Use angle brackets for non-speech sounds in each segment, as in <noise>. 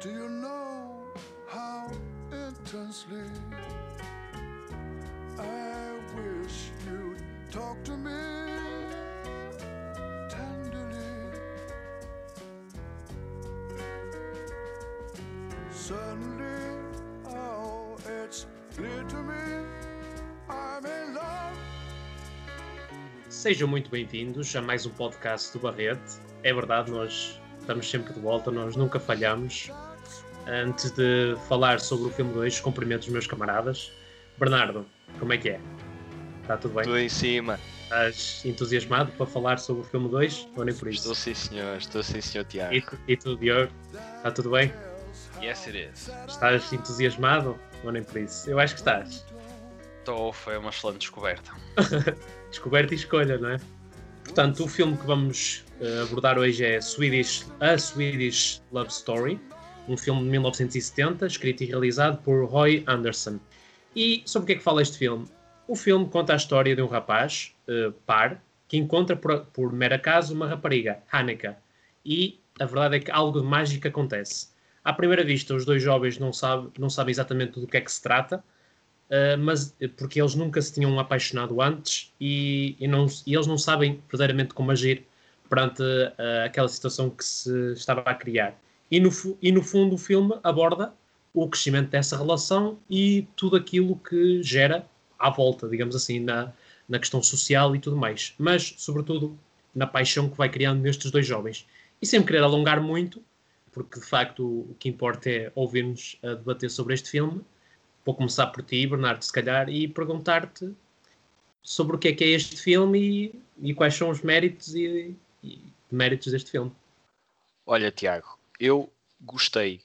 Do you know how intensely I wish you'd talk to me tenderly? Suddenly, oh, it's clear to me I'm in love. Sejam muito bem-vindos a mais um podcast do Barrete. É verdade, nós estamos sempre de volta, nós nunca falhamos. Antes de falar sobre o filme 2, cumprimento os meus camaradas. Bernardo, como é que é? Está tudo bem? Tudo em cima. Estás entusiasmado para falar sobre o filme 2 ou nem por isso? Estou sim, senhor. Estou sim, senhor Tiago. E, tu- e tu, Diogo? Está tudo bem? Yes, it is. Estás entusiasmado ou nem por isso? Eu acho que estás. Estou, foi uma excelente descoberta. <laughs> Descoberta e escolha, não é? Portanto, o filme que vamos eh, abordar hoje é Swedish, A Swedish Love Story, um filme de 1970, escrito e realizado por Roy Anderson. E sobre o que é que fala este filme? O filme conta a história de um rapaz, eh, par, que encontra por, por mero acaso uma rapariga, Hanneke. E a verdade é que algo de mágico acontece. À primeira vista, os dois jovens não, não sabem exatamente do que é que se trata, Uh, mas porque eles nunca se tinham apaixonado antes e, e não, e eles não sabem verdadeiramente como agir perante uh, aquela situação que se estava a criar. E no, e no fundo o filme aborda o crescimento dessa relação e tudo aquilo que gera à volta, digamos assim, na, na questão social e tudo mais. Mas, sobretudo, na paixão que vai criando nestes dois jovens. E sem querer alongar muito, porque de facto o que importa é ouvir-nos a debater sobre este filme, Vou começar por ti, Bernardo, se calhar, e perguntar-te sobre o que é que é este filme e, e quais são os méritos e, e méritos deste filme. Olha, Tiago, eu gostei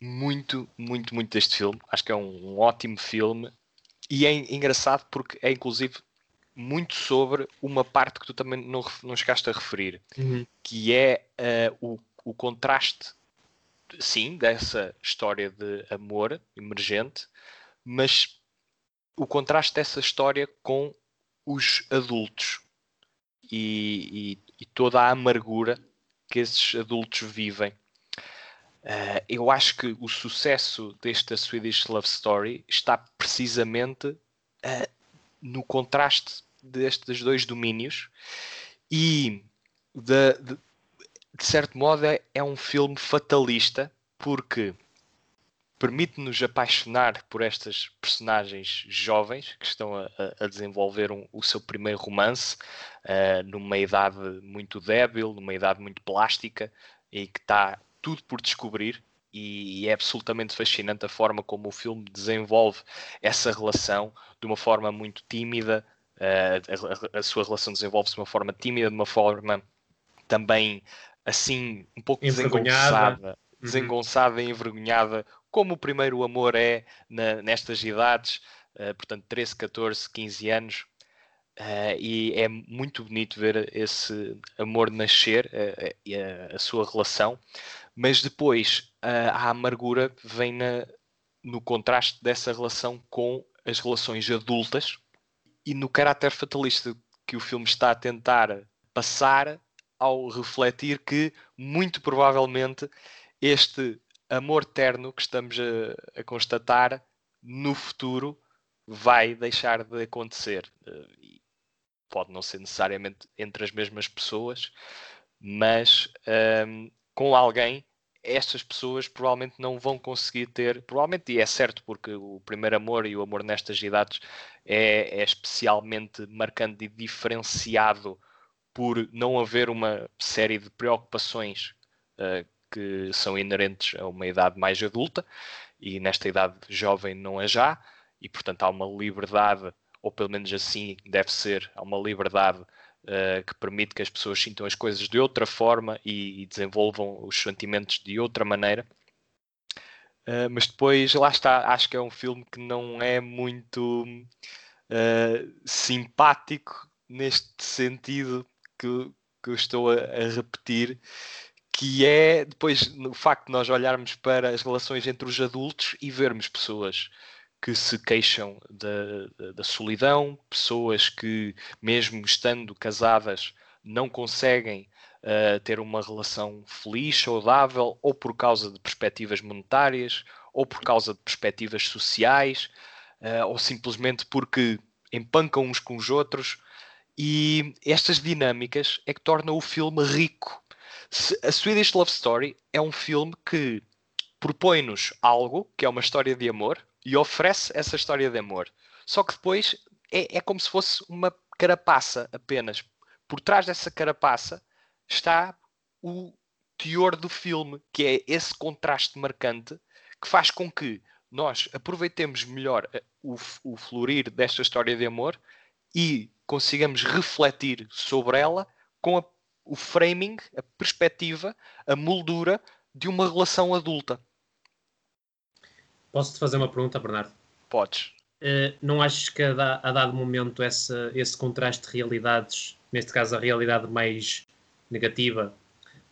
muito, muito, muito deste filme. Acho que é um, um ótimo filme. E é en- engraçado porque é inclusive muito sobre uma parte que tu também não, não chegaste a referir, que é eh, o, o contraste, sim, dessa história de amor emergente, mas o contraste dessa história com os adultos e, e- e toda a amargura que esses adultos vivem. Eh, eu acho que o sucesso desta Swedish Love Story está precisamente eh, no contraste destes dois domínios e de, de- de certo modo é, é um filme fatalista porque permite-nos apaixonar por estas personagens jovens que estão a, a- desenvolver um- o seu primeiro romance eh, numa idade muito débil, numa idade muito plástica e que está tudo por descobrir. E é absolutamente fascinante a forma como o filme desenvolve essa relação de uma forma muito tímida. eh, a- sua relação desenvolve-se de uma forma tímida, de uma forma também assim um pouco desengonçada, desengonçada e envergonhada, como o primeiro amor é na- nestas idades, eh, portanto 13, 14, 15 anos. Eh, e é muito bonito ver esse amor nascer a sua relação, mas depois a amargura vem na- no contraste dessa relação com as relações adultas e no caráter fatalista que o filme está a tentar passar ao refletir que, muito provavelmente, este amor terno que estamos a, a constatar no futuro vai deixar de acontecer. Pode não ser necessariamente entre as mesmas pessoas, mas ahm, com alguém, estas pessoas provavelmente não vão conseguir ter, provavelmente, e é certo, porque o primeiro amor e o amor nestas idades é, é especialmente marcante e diferenciado por não haver uma série de preocupações ah, que são inerentes a uma idade mais adulta, e nesta idade jovem não é já, e portanto há uma liberdade, ou pelo menos assim deve ser, há uma liberdade uh, que permite que as pessoas sintam as coisas de outra forma e, e desenvolvam os sentimentos de outra maneira. Uh, mas depois, lá está, acho que é um filme que não é muito uh, simpático neste sentido que, que eu estou a, a repetir, que é depois o facto de nós olharmos para as relações entre os adultos e vermos pessoas que se queixam da, da, solidão, pessoas que, mesmo estando casadas, não conseguem uh, ter uma relação feliz, saudável, ou por causa de perspectivas monetárias, ou por causa de perspectivas sociais, uh, ou simplesmente porque empancam uns com os outros. E estas dinâmicas é que tornam o filme rico. A Swedish Love Story é um filme que propõe-nos algo, que é uma história de amor, e oferece essa história de amor. Só que depois é, é como se fosse uma carapaça apenas. Por trás dessa carapaça está o teor do filme, que é esse contraste marcante que faz com que nós aproveitemos melhor eh, o, o florir desta história de amor e consigamos refletir sobre ela com a, o framing, a perspectiva, a moldura de uma relação adulta. Posso-te fazer uma pergunta, Bernardo? Podes. Uh, não achas que a, a dado momento essa, esse contraste de realidades, neste caso a realidade mais negativa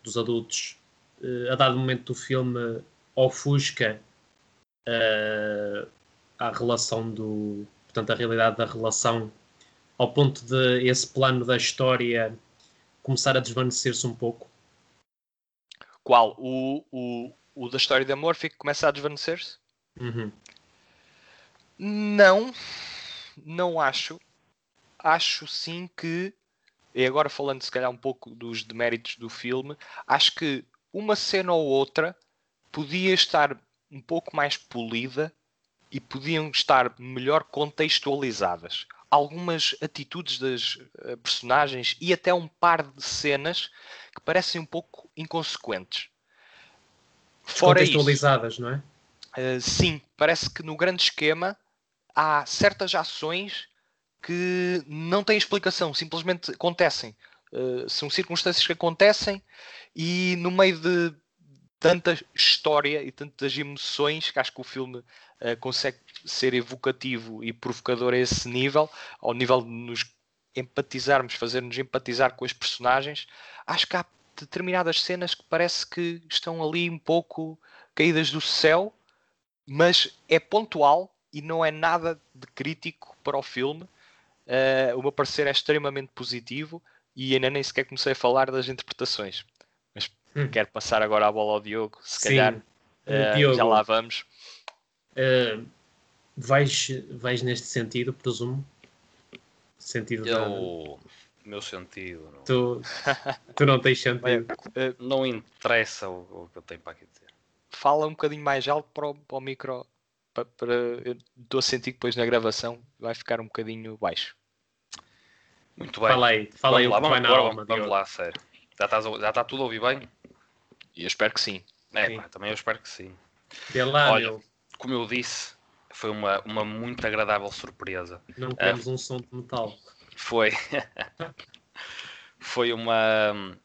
dos adultos, uh, a dado momento do filme ofusca uh, a relação do. Portanto, a realidade da relação ao ponto de esse plano da história começar a desvanecer-se um pouco? Qual? O, o, o da história de amor fica, começa a desvanecer-se? Uhum. Não, não acho. Acho sim que, e agora falando se calhar um pouco dos deméritos do filme, acho que uma cena ou outra podia estar um pouco mais polida e podiam estar melhor contextualizadas. Algumas atitudes das uh, personagens e até um par de cenas que parecem um pouco inconsequentes. Fora contextualizadas, isso, não é? Uh, sim, parece que no grande esquema há certas ações que não têm explicação, simplesmente acontecem. Uh, são circunstâncias que acontecem e no meio de tanta história e tantas emoções que acho que o filme uh, consegue ser evocativo e provocador a esse nível, ao nível de nos empatizarmos, fazer-nos empatizar com as personagens. Acho que há determinadas cenas que parece que estão ali um pouco caídas do céu, mas é pontual e não é nada de crítico para o filme. Uh, o meu parecer é extremamente positivo e ainda nem sequer comecei a falar das interpretações. Hum. Quero passar agora a bola ao Diogo, se Sim. calhar uh, Diogo, já lá vamos. Uh, vais, vais neste sentido, presumo? Sentido Eu, da... meu sentido. Não. Tu, tu não tens <laughs> sentido. não interessa o, o, que eu tenho para aqui dizer. Fala um bocadinho mais alto para o, para o micro. Para, para, eu estou a sentir que depois na gravação vai ficar um bocadinho baixo. Muito bem. Fala aí, fala vamos aí lá, vamos, agora, alma, vamos, vamos lá, sério. Já está já está tudo a ouvir bem? E eu espero que sim. É, sim. Pá, também eu espero que sim. Lá, Olha, meu. como eu disse, foi uma, uma muito agradável surpresa. Não temos uh, um som de metal. Foi. <laughs> foi uma.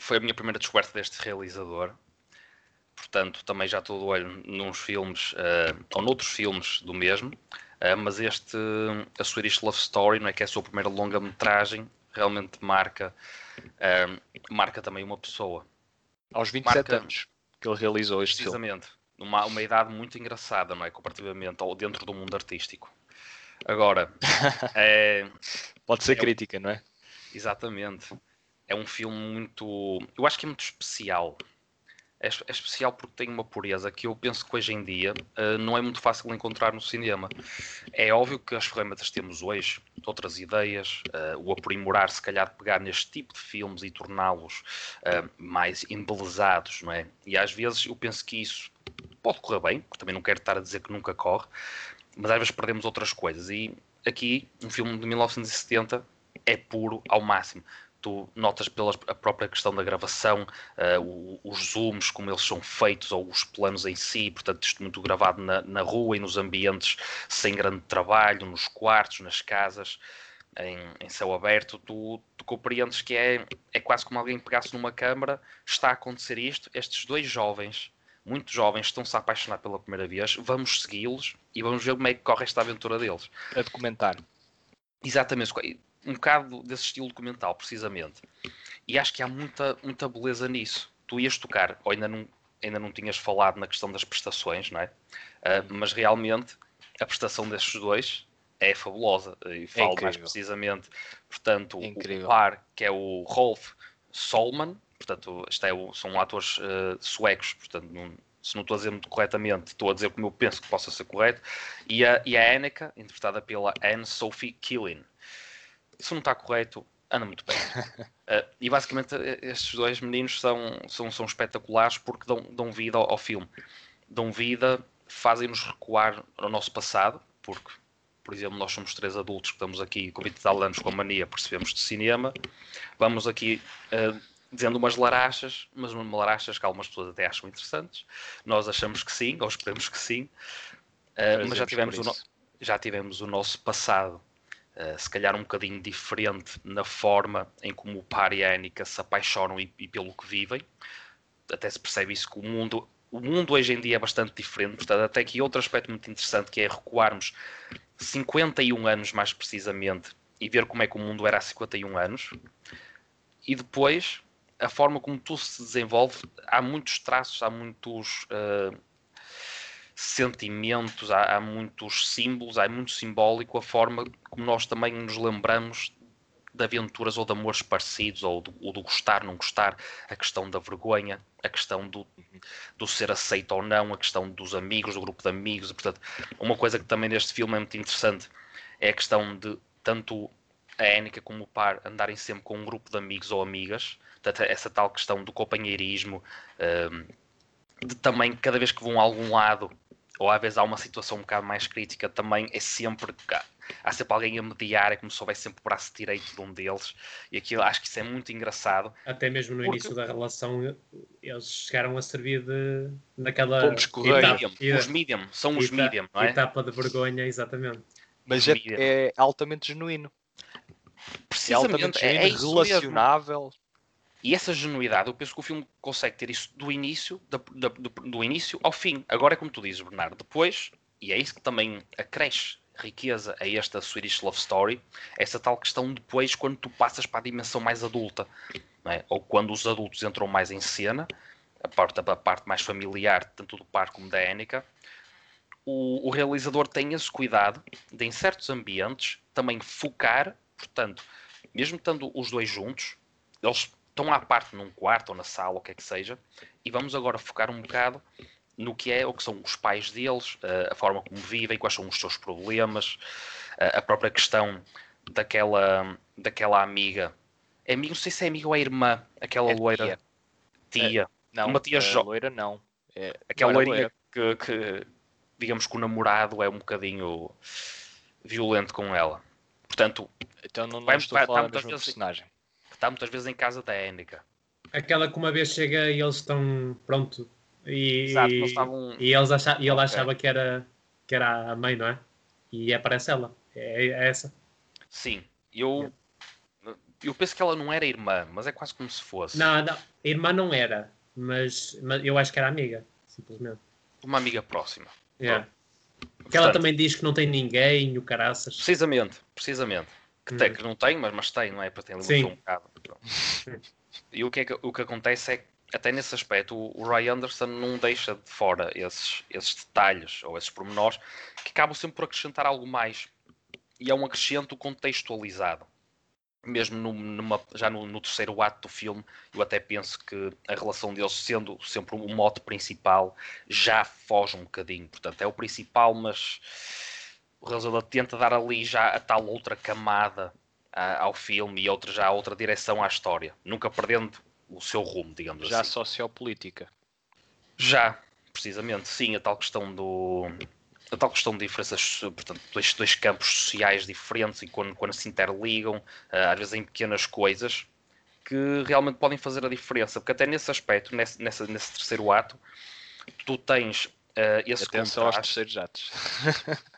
Foi a minha primeira descoberta deste realizador. Portanto, também já estou do olho nos filmes, uh, ou noutros filmes do mesmo. Uh, mas este, a Swedish Love Story, não é que é a sua primeira longa-metragem, realmente marca, marca também uma pessoa. Aos 27 marca, anos que ele realizou este precisamente, filme. Numa uma idade muito engraçada, não é? Comparativamente ao dentro do mundo artístico. Agora, <laughs> é, pode ser é, crítica, não é? Exatamente. É um filme muito. Eu acho que é muito especial é, é, especial porque tem uma pureza que eu penso que hoje em dia uh, não é muito fácil encontrar no cinema. É óbvio que as ferramentas temos hoje, outras ideias, uh, o aprimorar, se calhar, de pegar neste tipo de filmes e torná-los uh, mais embelezados, não é? E às vezes eu penso que isso pode correr bem, porque também não quero estar a dizer que nunca corre, mas às vezes perdemos outras coisas. E aqui, um filme de 1970 é puro ao máximo tu notas pela própria questão da gravação, uh, os zooms, como eles são feitos, ou os planos em si, portanto, isto muito gravado na, na rua e nos ambientes sem grande trabalho, nos quartos, nas casas, em, em céu aberto, tu, tu, compreendes que é, é quase como alguém pegasse numa câmara, está a acontecer isto, estes dois jovens, muito jovens, estão-se a apaixonar pela primeira vez, vamos segui-los e vamos ver como é que corre esta aventura deles. A documentar. Exatamente um bocado desse estilo documental, precisamente. E acho que há muita, muita beleza nisso. Tu ias tocar, ou ainda não, ainda não tinhas falado na questão das prestações, não é? Uh, mas realmente a prestação destes dois é fabulosa. E é falo é mais precisamente, portanto, é o par, que é o Rolf Solman, portanto, isto é, o- são atores eh, suecos, portanto, não- se não estou a dizer muito corretamente, estou a dizer como eu penso que possa ser correto, e a, e a Annika, interpretada pela Anne Sophie Killin. Se não está correto, anda muito bem. <laughs> Eh, e basicamente eh, estes dois meninos são, são, são espetaculares porque dão, dão vida ao, ao filme. Dão vida, fazem-nos recuar ao nosso passado, porque, por exemplo, nós somos três adultos que estamos aqui com 20 e tal anos com a mania, percebemos de cinema. Vamos aqui eh, dizendo umas larachas, mas umas larachas que algumas pessoas até acham interessantes. Nós achamos que sim, ou esperamos que sim. Eh, mas já tivemos, o no- isso. já tivemos o nosso passado, eh, se calhar um bocadinho diferente na forma em como o par e a Annika se apaixonam e, e pelo que vivem. Até se percebe isso que o mundo, o mundo hoje em dia é bastante diferente. Portanto, até aqui outro aspecto muito interessante que é recuarmos 51 anos mais precisamente e ver como é que o mundo era há 51 anos. E depois, a forma como tudo se desenvolve, há muitos traços, há muitos eh, sentimentos, há, há muitos símbolos, há muito simbólico a forma como nós também nos lembramos de aventuras ou de amores parecidos, ou do, ou do gostar, não gostar, a questão da vergonha, a questão do, do ser aceito ou não, a questão dos amigos, do grupo de amigos. Portanto, uma coisa que também neste filme é muito interessante é a questão de tanto a Annika como o par andarem sempre com um grupo de amigos ou amigas, portanto, essa tal questão do companheirismo, hum, de também cada vez que vão a algum lado, ou às vezes há uma situação um bocado mais crítica, também é sempre há- há sempre alguém a mediar, é como se houvesse sempre o braço direito de um deles, e aquilo acho que isso é muito engraçado. Até mesmo no Porque- início da relação, eles chegaram a servir de naquela Pontos Medium, os medium, são os medium, não é? etapa de vergonha, exatamente. Mas é, é altamente genuíno. É altamente Precisamente, é, é genuíno, isso mesmo. E essa genuidade, eu penso que o filme consegue ter isso do início, da- da- do, do início ao fim. Agora é como tu dizes, Bernardo, depois, e é isso que também acresce riqueza a esta Swedish Love Story, essa tal questão depois quando tu passas para a dimensão mais adulta, é? ou quando os adultos entram mais em cena, a parte, a parte mais familiar, tanto do par como da Annika, o, o realizador tem esse cuidado de, em certos ambientes, também focar, portanto, mesmo estando os dois juntos, eles estão à parte num quarto ou na sala, ou o que é que seja, e vamos agora focar um bocado no que é, o que são os pais deles, a forma como vivem, quais são os seus problemas, a própria questão daquela, daquela amiga. É amiga, não sei se é amiga ou é irmã, aquela É loira tia. tia, Não, Uma tia jo- loira não. É, aquela não loirinha que, que, digamos que o namorado é um bocadinho violento com ela. Portanto, Então não, não Vai- estou vai- a falar da mesma personagem. Que está muitas vezes em casa da Annika. Aquela que uma vez chega e eles estão pronto e, Exato, eles estavam- e, eles acha, e ele Ok. achava que era, que era a mãe, não é? E aparece ela. É, é essa. Sim, eu, eu penso que ela não era irmã, mas é quase como se fosse. Não, não, irmã não era, mas, mas eu acho que era amiga, simplesmente. Uma amiga próxima. Yeah. Que ela Portanto, também diz que não tem ninguém, o caraças. Precisamente, precisamente. Que, tem, que não tem, mas, mas tem, não é? Para ter Sim. um bocado. E o que, é que, o que acontece é que, até nesse aspecto, o, o Roy Anderson não deixa de fora esses, esses detalhes ou esses pormenores que acabam sempre por acrescentar algo mais. E é um acrescento contextualizado. Mesmo no- numa- já no, no terceiro ato do filme, eu até penso que a relação deles, sendo sempre o mote principal, já foge um bocadinho. Portanto, é o principal, mas o realizador tenta dar ali já a tal outra camada ah, ao filme e outra já outra direção à história, nunca perdendo o seu rumo, digamos Já assim. sociopolítica. Já, precisamente, sim, a tal questão do. A tal questão de diferenças, portanto, dois, dois campos sociais diferentes e quando, quando se interligam, ah, às vezes em pequenas coisas, que realmente podem fazer a diferença. Porque até nesse aspecto, nesse, nessa- nesse terceiro ato, tu tens ah, esse Atenção aos contraste. terceiros atos. <laughs>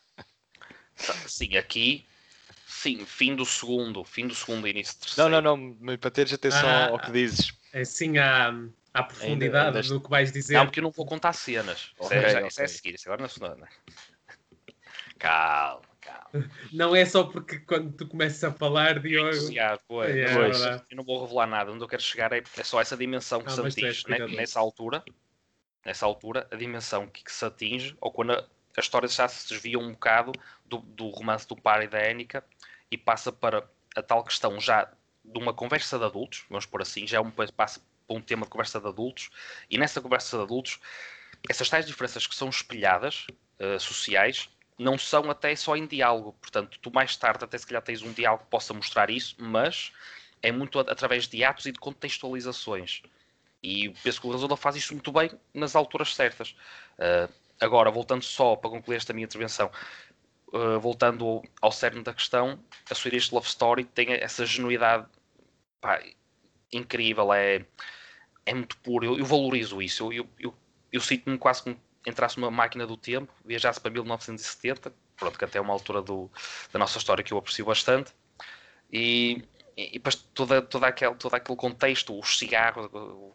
Sim, aqui, sim, fim do segundo, fim do segundo e início do terceiro. Não, não, não, para teres atenção Ah, ao que dizes. Assim, à, à profundidade ainda- do que vais dizer. Não, porque eu não vou contar cenas. É, isso é- ok. isso é a seguir, isso agora não é não. <laughs> Calma, calma. Não é só porque quando tu começas a falar, Diogo. Entusiasmo, pois, É, é pois, eu não vou revelar nada. Onde eu quero chegar é, é só essa dimensão que Ah, se atinge. né? Nessa altura, nessa altura, a dimensão que, que se atinge, ou quando a, a história já se desvia um bocado do, do romance do par e da Énica e passa para a tal questão já de uma conversa de adultos, vamos por assim, já é um passo para um tema de conversa de adultos, e nessa conversa de adultos, essas tais diferenças que são espelhadas, uh, sociais, não são até só em diálogo. Portanto, tu mais tarde até se calhar tens um diálogo que possa mostrar isso, mas é muito através de atos e de contextualizações. E penso que o Rezola faz isso muito bem nas alturas certas. Uh, agora, voltando só para concluir esta minha intervenção, uh, voltando ao cerne da questão, a Swedish Love Story tem essa genuidade pá, incrível, é, é muito puro. Eu, eu valorizo isso. Eu, eu, eu, sinto-me quase como entrasse numa máquina do tempo, viajasse para 1970, pronto, que até é uma altura do, da nossa história que eu aprecio bastante. E, e, depois toda, toda aquele, todo aquele contexto, os cigarros, o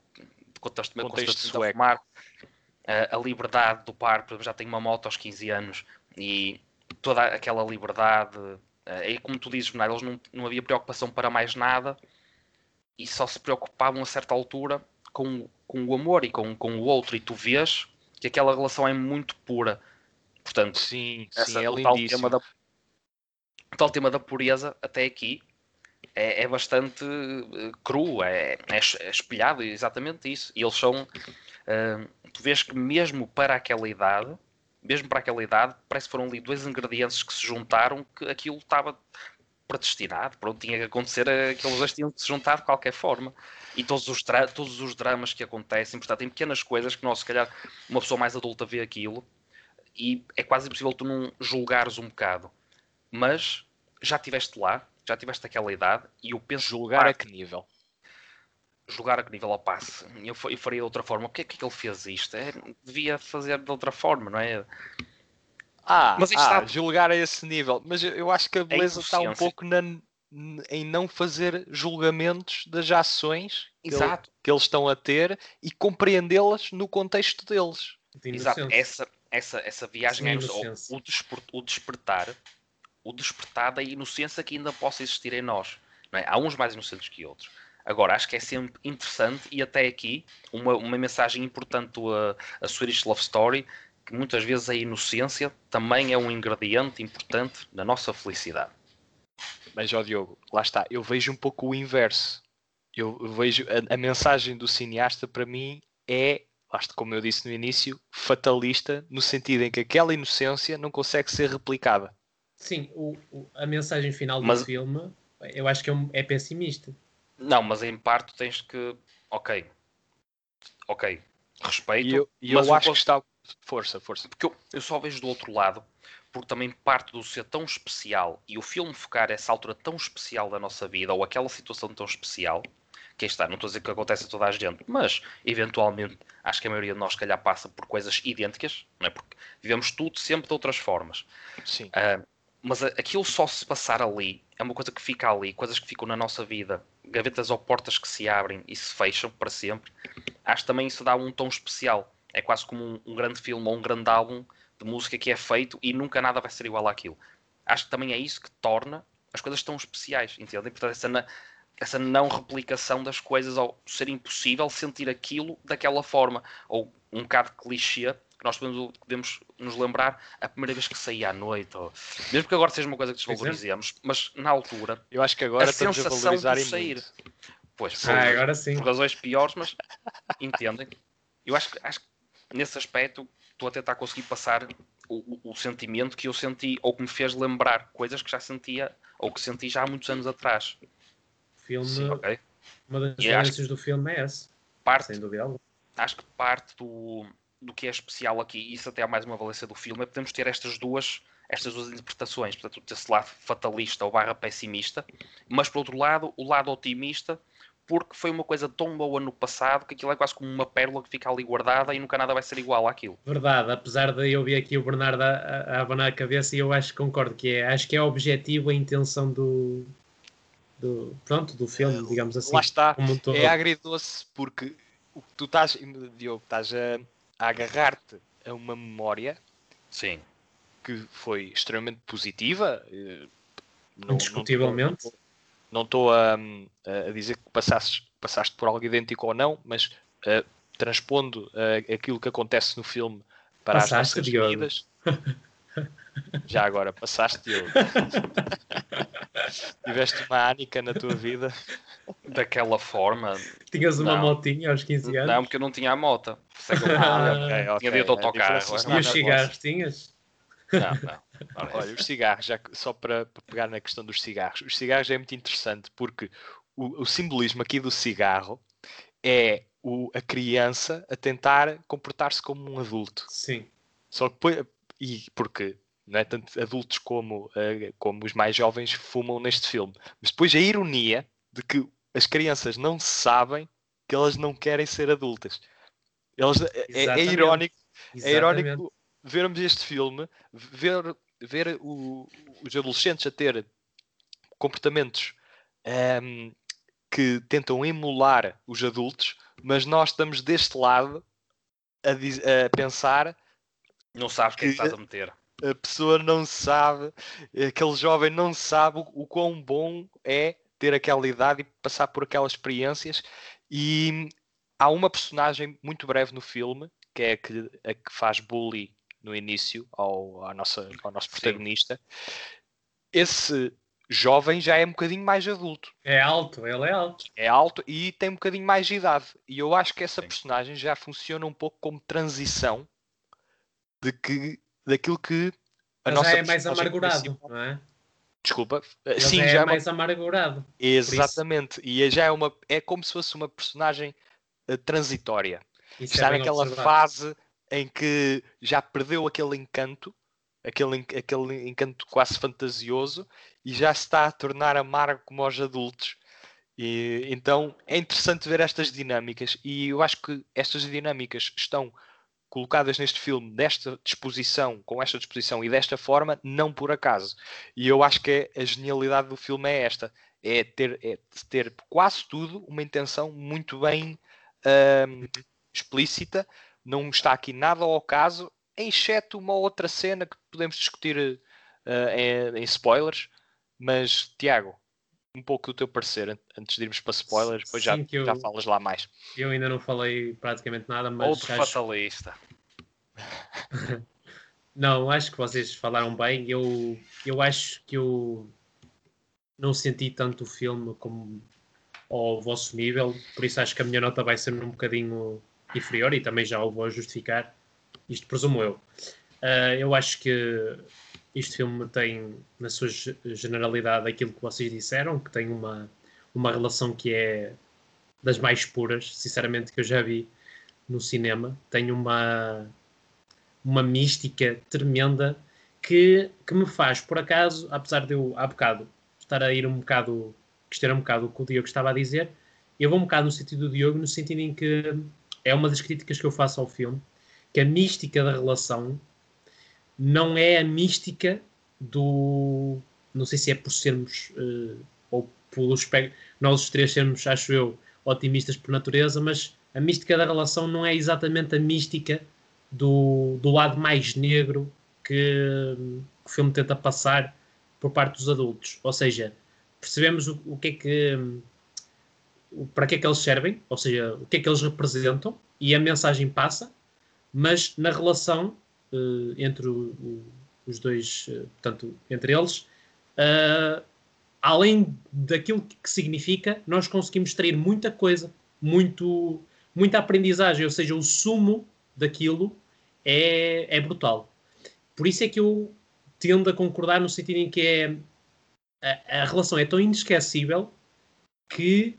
contexto, o contexto de fumar, a, a, liberdade do par, já tenho uma moto aos 15 anos e toda aquela liberdade, é como tu dizes, não, eles não, não havia preocupação para mais nada e só se preocupavam a certa altura com, com o amor e com, com o outro, e tu vês que aquela relação é muito pura. Portanto, sim, essa, sim é o, tal tema da, o tal tema da pureza até aqui é, é bastante uh, cru, é, é, é, espelhado exatamente isso. E eles são. Uh, tu vês que mesmo para aquela idade, mesmo para aquela idade, parece que foram ali dois ingredientes que se juntaram que aquilo estava predestinado, pronto, tinha que acontecer, aqueles dois tinham que se juntar de qualquer forma. E todos os, todos os dramas que acontecem, portanto, tem pequenas coisas que nós, se calhar, uma pessoa mais adulta vê aquilo e é quase impossível tu não julgares um bocado. Mas já estiveste lá, já tiveste aquela idade e eu penso. Julgar a que nível? Julgar a que nível ao passe. Eu, eu faria de outra forma. O que é que ele fez isto? É, devia fazer de outra forma, não é? Ah, mas ah, está... julgar a esse nível. Mas eu acho que a beleza está um pouco na, em não fazer julgamentos das ações que, ele, que eles estão a ter e compreendê-las no contexto deles. Exato, essa, essa, essa viagem, é o, o, despertar o despertar da inocência que ainda possa existir em nós. É? Há uns mais inocentes que outros. Agora, acho que é sempre interessante e até aqui uma, uma mensagem importante a, a Swedish Love Story, que muitas vezes a inocência também é um ingrediente importante na nossa felicidade. Mas, ó Diogo, lá está, eu vejo um pouco o inverso. Eu vejo a, a mensagem do cineasta para mim é, basta como eu disse no início, fatalista, no sentido em que aquela inocência não consegue ser replicada. Sim, o, o, a mensagem final do mas, filme eu acho que é, um, é, pessimista. Não, mas em parte tens que. Ok. Ok. Respeito. E eu, e eu acho eu, que está. Força, força. Porque eu, eu só vejo do outro lado, porque também parte do ser tão especial e o filme focar essa altura tão especial da nossa vida, ou aquela situação tão especial, que está, não estou a dizer que acontece a toda a gente, mas eventualmente acho que a maioria de nós, se calhar, passa por coisas idênticas, não é? Porque vivemos tudo sempre de outras formas. Sim. Uh, mas aquilo só se passar ali é uma coisa que fica ali, coisas que ficam na nossa vida, gavetas ou portas que se abrem e se fecham para sempre. Acho também isso dá um tom especial. É quase como um, um grande filme ou um grande álbum de música que é feito e nunca nada vai ser igual àquilo. Acho que também é isso que torna as coisas tão especiais, entendem? Portanto, essa, na, essa não replicação das coisas, ou ser impossível sentir aquilo daquela forma, ou um bocado clichê, que nós podemos, podemos nos lembrar a primeira vez que saía à noite, ou, mesmo que agora seja uma coisa que desvalorizemos, mas na altura eu acho que agora a sensação de sair. Muito. Pois, por, ah, agora sim. por razões piores, mas <laughs> entendem? Eu acho que, acho que nesse aspecto estou a tentar conseguir passar o, o, o, sentimento que eu senti ou que me fez lembrar coisas que já sentia ou que senti já há muitos anos atrás. Filme, Sim, okay. uma das diferenças do filme é essa. Parte, sem dúvida. Acho que parte do, do que é especial aqui, e isso até é mais uma valência do filme, é podemos ter estas duas, estas duas interpretações, portanto, esse lado fatalista ou barra pessimista, mas por outro lado, o lado otimista, porque foi uma coisa tão boa no passado que aquilo é quase como uma pérola que fica ali guardada e nunca nada vai ser igual àquilo. Verdade, apesar de eu ver aqui o Bernardo a, a abanar a cabeça e eu acho que concordo que é, acho que é o objetivo a intenção do, do pronto, do filme, digamos assim. Lá está, um é agridoce porque o que tu estás, Diogo, estás a a agarrar-te a uma memória Sim. que foi extremamente positiva. Eh, não, Indiscutivelmente. Não estou a, a, dizer que passaste, passaste por algo idêntico ou não, mas uh, transpondo uh, aquilo que acontece no filme para passaste, as nossas vidas. <laughs> Já agora, passaste, Diogo. <laughs> Tiveste uma Anica na tua vida. daquela forma. Tinhas uma Não. motinha aos 15 anos? Não, porque eu não tinha a moto. É <laughs> Ah, ok, ok. tinha A autocarro. E os cigarros tinhas? Não, não. <laughs> Olha, os cigarros, já que- só para, para pegar na questão dos cigarros, os cigarros é muito interessante porque o, o simbolismo aqui do cigarro é o- a criança a tentar comportar-se como um adulto. Sim. Só que e porque é tanto adultos como, eh, como os mais jovens fumam neste filme, mas depois a ironia de que as crianças não sabem que elas não querem ser adultas. Elas, é- é, é Exatamente. irónico é irónico vermos este filme, ver, ver o- os adolescentes a ter comportamentos ehm, que tentam emular os adultos, mas nós estamos deste lado a, diz- a pensar não sabes o que é que estás a meter. A pessoa não sabe, aquele jovem não sabe o, o quão bom é ter aquela idade e passar por aquelas experiências. E há uma personagem muito breve no filme, que é a que, a que faz bully no início ao, à nossa, ao nosso Sim. protagonista. Esse jovem já é um bocadinho mais adulto. É alto, ele é alto. É alto e tem um bocadinho mais de idade. E eu acho que essa Sim. personagem já funciona um pouco como transição de que, daquilo que a nossa já é mais amargurado, não é? Desculpa. Ele Sim, já já é é uma- mais amargurado. Exatamente. E é já é uma. É como se fosse uma personagem eh, transitória. Isso Está é naquela observado. fase em que já perdeu aquele encanto, aquele, aquele encanto quase fantasioso, e já se está a tornar amargo como aos adultos. E, então é interessante ver estas dinâmicas, e eu acho que estas dinâmicas estão colocadas neste filme desta disposição, com esta disposição e desta forma, não por acaso. E eu acho que é- a genialidade do filme é esta: é ter, é ter quase tudo uma intenção muito bem ahm, explícita, não está aqui nada ao caso, exceto uma outra cena que podemos discutir eh, em, em spoilers. Mas, Tiago, um pouco do teu parecer an- antes de irmos para spoilers, depois já, Sim, que eu- já falas lá mais. Eu ainda não falei praticamente nada, mas Outro acho... fatalista. <laughs> Não, acho que vocês falaram bem. Eu, eu acho que eu não senti tanto o filme como ao vosso nível, por isso acho que a minha nota vai ser um bocadinho inferior e também já o vou justificar. Isto presumo eu. Ah, eu acho que este filme tem, na sua ge- generalidade, aquilo que vocês disseram, que tem uma, uma relação que é das mais puras, sinceramente, que eu já vi no cinema. Tem uma, uma mística tremenda que, que me faz, por acaso, apesar de eu há bocado estar a ir um bocado, questionar um bocado o que o Diogo estava a dizer, eu vou um bocado no sentido do Diogo, no sentido em que é uma das críticas que eu faço ao filme, que a mística da relação não é a mística do. Não sei se é por sermos. eh, ou pelo espectro. Nós os três sermos, acho eu, otimistas por natureza, mas a mística da relação não é exatamente a mística do, do lado mais negro que, que o filme tenta passar por parte dos adultos. Ou seja, percebemos o, o que é que. para que é que eles servem, ou seja, o que é que eles representam e a mensagem passa, mas na relação eh, entre o- o- os dois, eh, portanto, entre eles, eh, além daquilo que significa, nós conseguimos extrair muita coisa, muito, muita aprendizagem, ou seja, o sumo daquilo é, é brutal. Por isso é que eu tendo a concordar no sentido em que é a, a relação é tão inesquecível que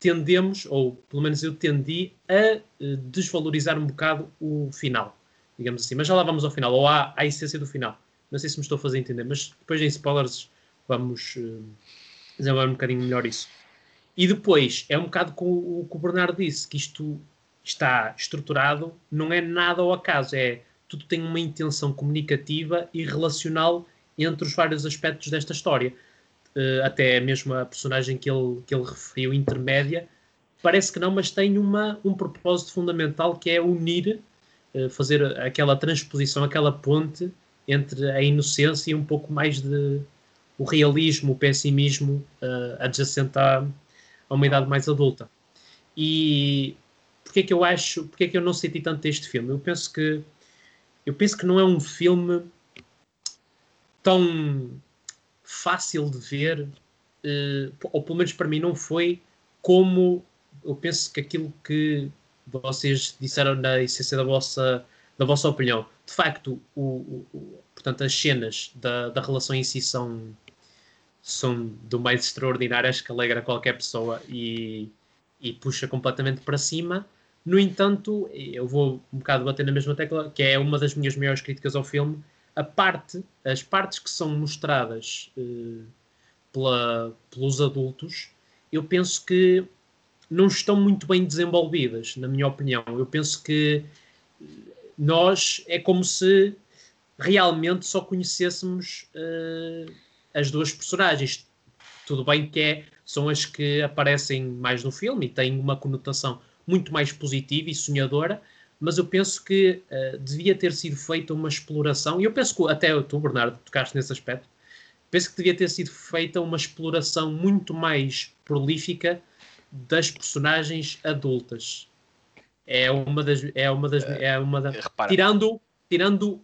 tendemos, ou pelo menos eu tendi, a desvalorizar um bocado o final, digamos assim. Mas já lá vamos ao final, ou à, à essência do final. Não sei se me estou a fazer entender, mas depois em spoilers vamos uh, desenvolver um bocadinho melhor isso. E depois, é um bocado com o que o Bernardo disse, que isto está estruturado, não é nada ao acaso, é tudo tem uma intenção comunicativa e relacional entre os vários aspectos desta história. Uh, até mesmo a personagem que ele, que ele referiu, intermédia, parece que não, mas tem uma, um propósito fundamental que é unir, fazer aquela transposição, aquela ponte entre a inocência e um pouco mais de o realismo, o pessimismo uh, adjacente à, a uma idade mais adulta. E porque é que eu acho, porque é que eu não senti tanto este filme? Eu penso que eu penso que não é um filme tão fácil de ver uh, ou pelo menos para mim, não foi como eu penso que aquilo que vocês disseram na essência da vossa, da vossa opinião. De facto, o, o portanto, as cenas da, da relação em si são, são do mais extraordinárias que alegra qualquer pessoa e, e puxa completamente para cima. No entanto, eu vou um bocado bater na mesma tecla, que é uma das minhas maiores críticas ao filme. A parte, as partes que são mostradas uh, pela, pelos adultos, eu penso que não estão muito bem desenvolvidas, na minha opinião. Eu penso que nós é como se realmente só conhecêssemos uh, as duas personagens. Tudo bem que é, são as que aparecem mais no filme e têm uma conotação muito mais positiva e sonhadora, mas eu penso que uh, devia ter sido feita uma exploração, e eu penso que até tu, Bernardo, tocaste nesse aspecto, penso que devia ter sido feita uma exploração muito mais prolífica das personagens adultas. É uma das. É uma das. É uma da, tirando, tirando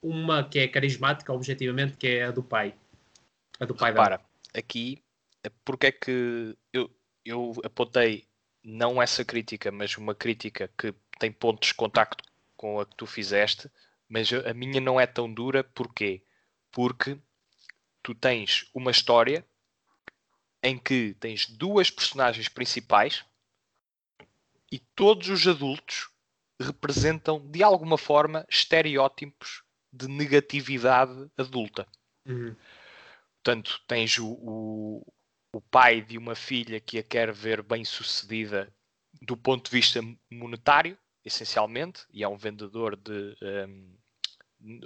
uma que é carismática, objetivamente, que é a do pai. A do pai Repara, dela. aqui, porque é que eu, eu apontei não essa crítica, mas uma crítica que tem pontos de contacto com a que tu fizeste, mas a minha não é tão dura, porquê? Porque tu tens uma história em que tens duas personagens principais e todos os adultos representam de alguma forma estereótipos de negatividade adulta. Uhum. Portanto, tens o, o, o, pai de uma filha que a quer ver bem sucedida do ponto de vista monetário, essencialmente, e é um vendedor de. Um,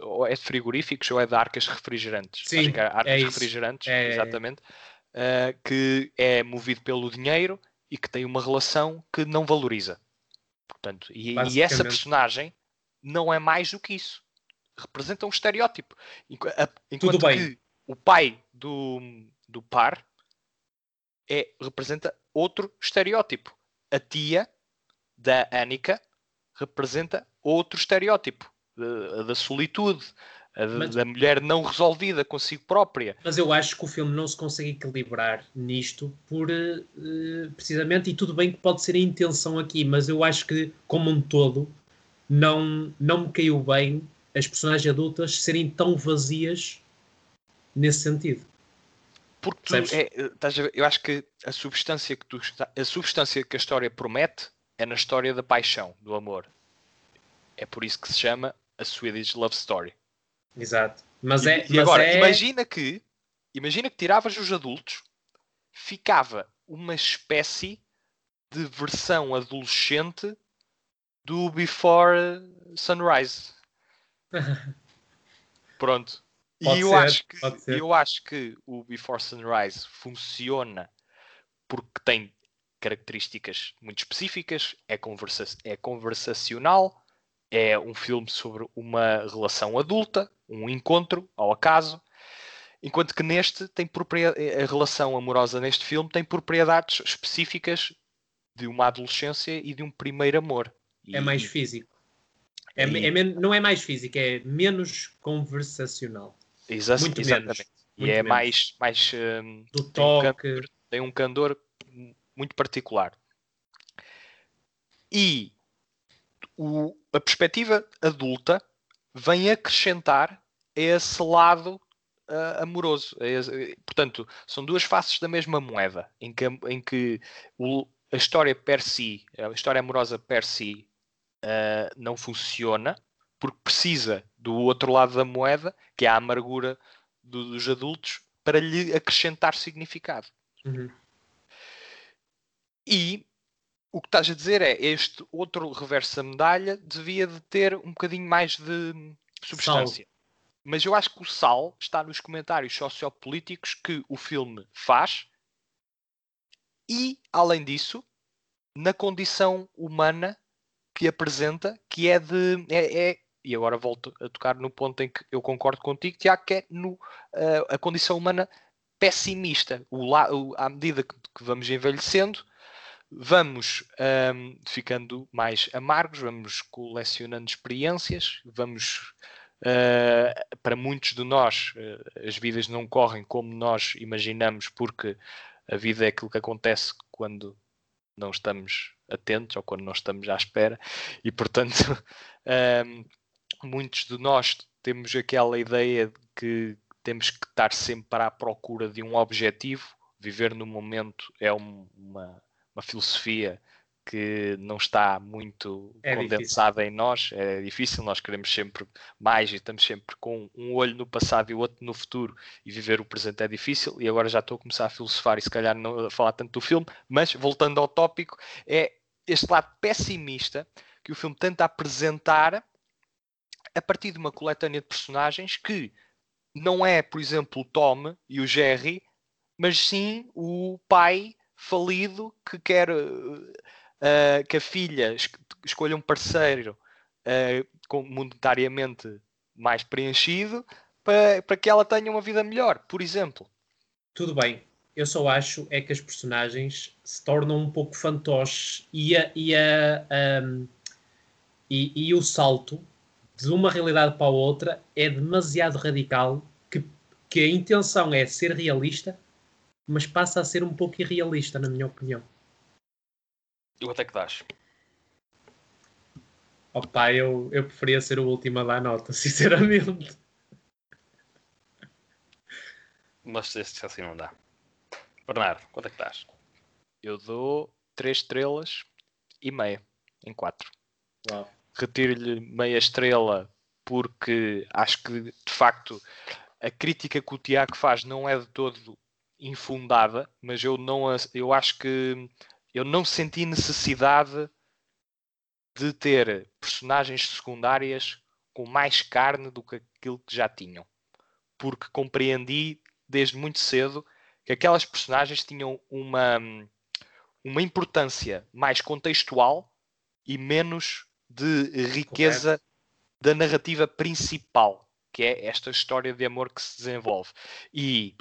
ou é de frigoríficos ou é de arcas refrigerantes. Sim, é arcas é refrigerantes, é, exatamente. Uh, que é movido pelo dinheiro e que tem uma relação que não valoriza. Portanto, e, e essa personagem não é mais do que isso representa um estereótipo. Enquanto que o pai do, do par é, representa outro estereótipo. A tia da Annika representa outro estereótipo da, da solitude, mas, da mulher não resolvida consigo própria. Mas eu acho que o filme não se consegue equilibrar nisto por uh, precisamente, e tudo bem que pode ser a intenção aqui, mas eu acho que, como um todo, não, não me caiu bem as personagens adultas serem tão vazias nesse sentido. Porque tu, é, eu acho que a substância que tu, a substância que a história promete é na história da paixão, do amor. É por isso que se chama a Swedish Love Story. Exato. Mas e, é, e agora, é... imagina que imagina que tiravas os adultos, ficava uma espécie de versão adolescente do Before Sunrise. <laughs> Pronto. Pode e eu, ser, acho que, eu acho que o Before Sunrise funciona porque tem características muito específicas, é, conversa é conversacional, é um filme sobre uma relação adulta, um encontro ao acaso, enquanto que neste tem a relação amorosa neste filme tem propriedades específicas de uma adolescência e de um primeiro amor. É mais físico. É, e... é não é mais físico, é menos conversacional. Exa muito exatamente. Menos, e é menos. mais, mais um, do tem toque. Um candor, tem um candor muito particular. E o, a perspectiva adulta vem acrescentar esse lado uh, amoroso. Esse, portanto, são duas faces da mesma moeda, em que, em que o, a história per si, a história amorosa per si, uh, não funciona porque precisa do outro lado da moeda, que é a amargura do, dos adultos, para lhe acrescentar significado. Uhum. E o que estás a dizer é este outro reverso da medalha devia de ter um bocadinho mais de substância. Mas eu acho que o sal está nos comentários sociopolíticos que o filme faz e, além disso, na condição humana que apresenta, que é de. É, é, e agora volto a tocar no ponto em que eu concordo contigo, Tiago, que é no, uh, a condição humana pessimista. O, o, à medida que, que, vamos envelhecendo, vamos um, ficando mais amargos, vamos colecionando experiências, vamos Uh, para muitos de nós, uh, as vidas não correm como nós imaginamos, porque a vida é aquilo que acontece quando não estamos atentos ou quando não estamos à espera, e portanto, um, <laughs> muitos de nós temos aquela ideia de que temos que estar sempre à procura de um objetivo. Viver no momento é um, uma, uma filosofia que não está muito é condensada difícil. em nós, é difícil, nós queremos sempre mais e estamos sempre com um olho no passado e o outro no futuro e viver o presente é difícil e agora já estou a começar a filosofar e se calhar não a falar tanto do filme, mas voltando ao tópico, é este lado pessimista que o filme tenta apresentar a partir de uma coletânea de personagens que não é, por exemplo, o Tom e o Jerry, mas sim o pai falido que quer uh, que a filha es escolha um parceiro uh, monetariamente mais preenchido para, para que ela tenha uma vida melhor, por exemplo. Tudo bem. Eu só acho é que as personagens se tornam um pouco fantoches e, a, e, a, um, e, e o salto de uma realidade para a outra é demasiado radical que, que a intenção é ser realista, mas passa a ser um pouco irrealista, na minha opinião. E quanto é que dás? Opa, eu, eu preferia ser o último a dar nota, <laughs> sinceramente. Mas este assim não dá. Bernardo, quanto é que dás? Eu dou 3 estrelas e meia em 4. Retiro-lhe meia estrela porque acho que de facto a crítica que o Tiago faz não é de todo infundada, mas eu não eu acho que eu não senti necessidade de ter personagens secundárias com mais carne do que aquilo que já tinham. Porque compreendi desde muito cedo que aquelas personagens tinham uma, uma importância mais contextual e menos de riqueza Correto. da narrativa principal, que é esta história de amor que se desenvolve. E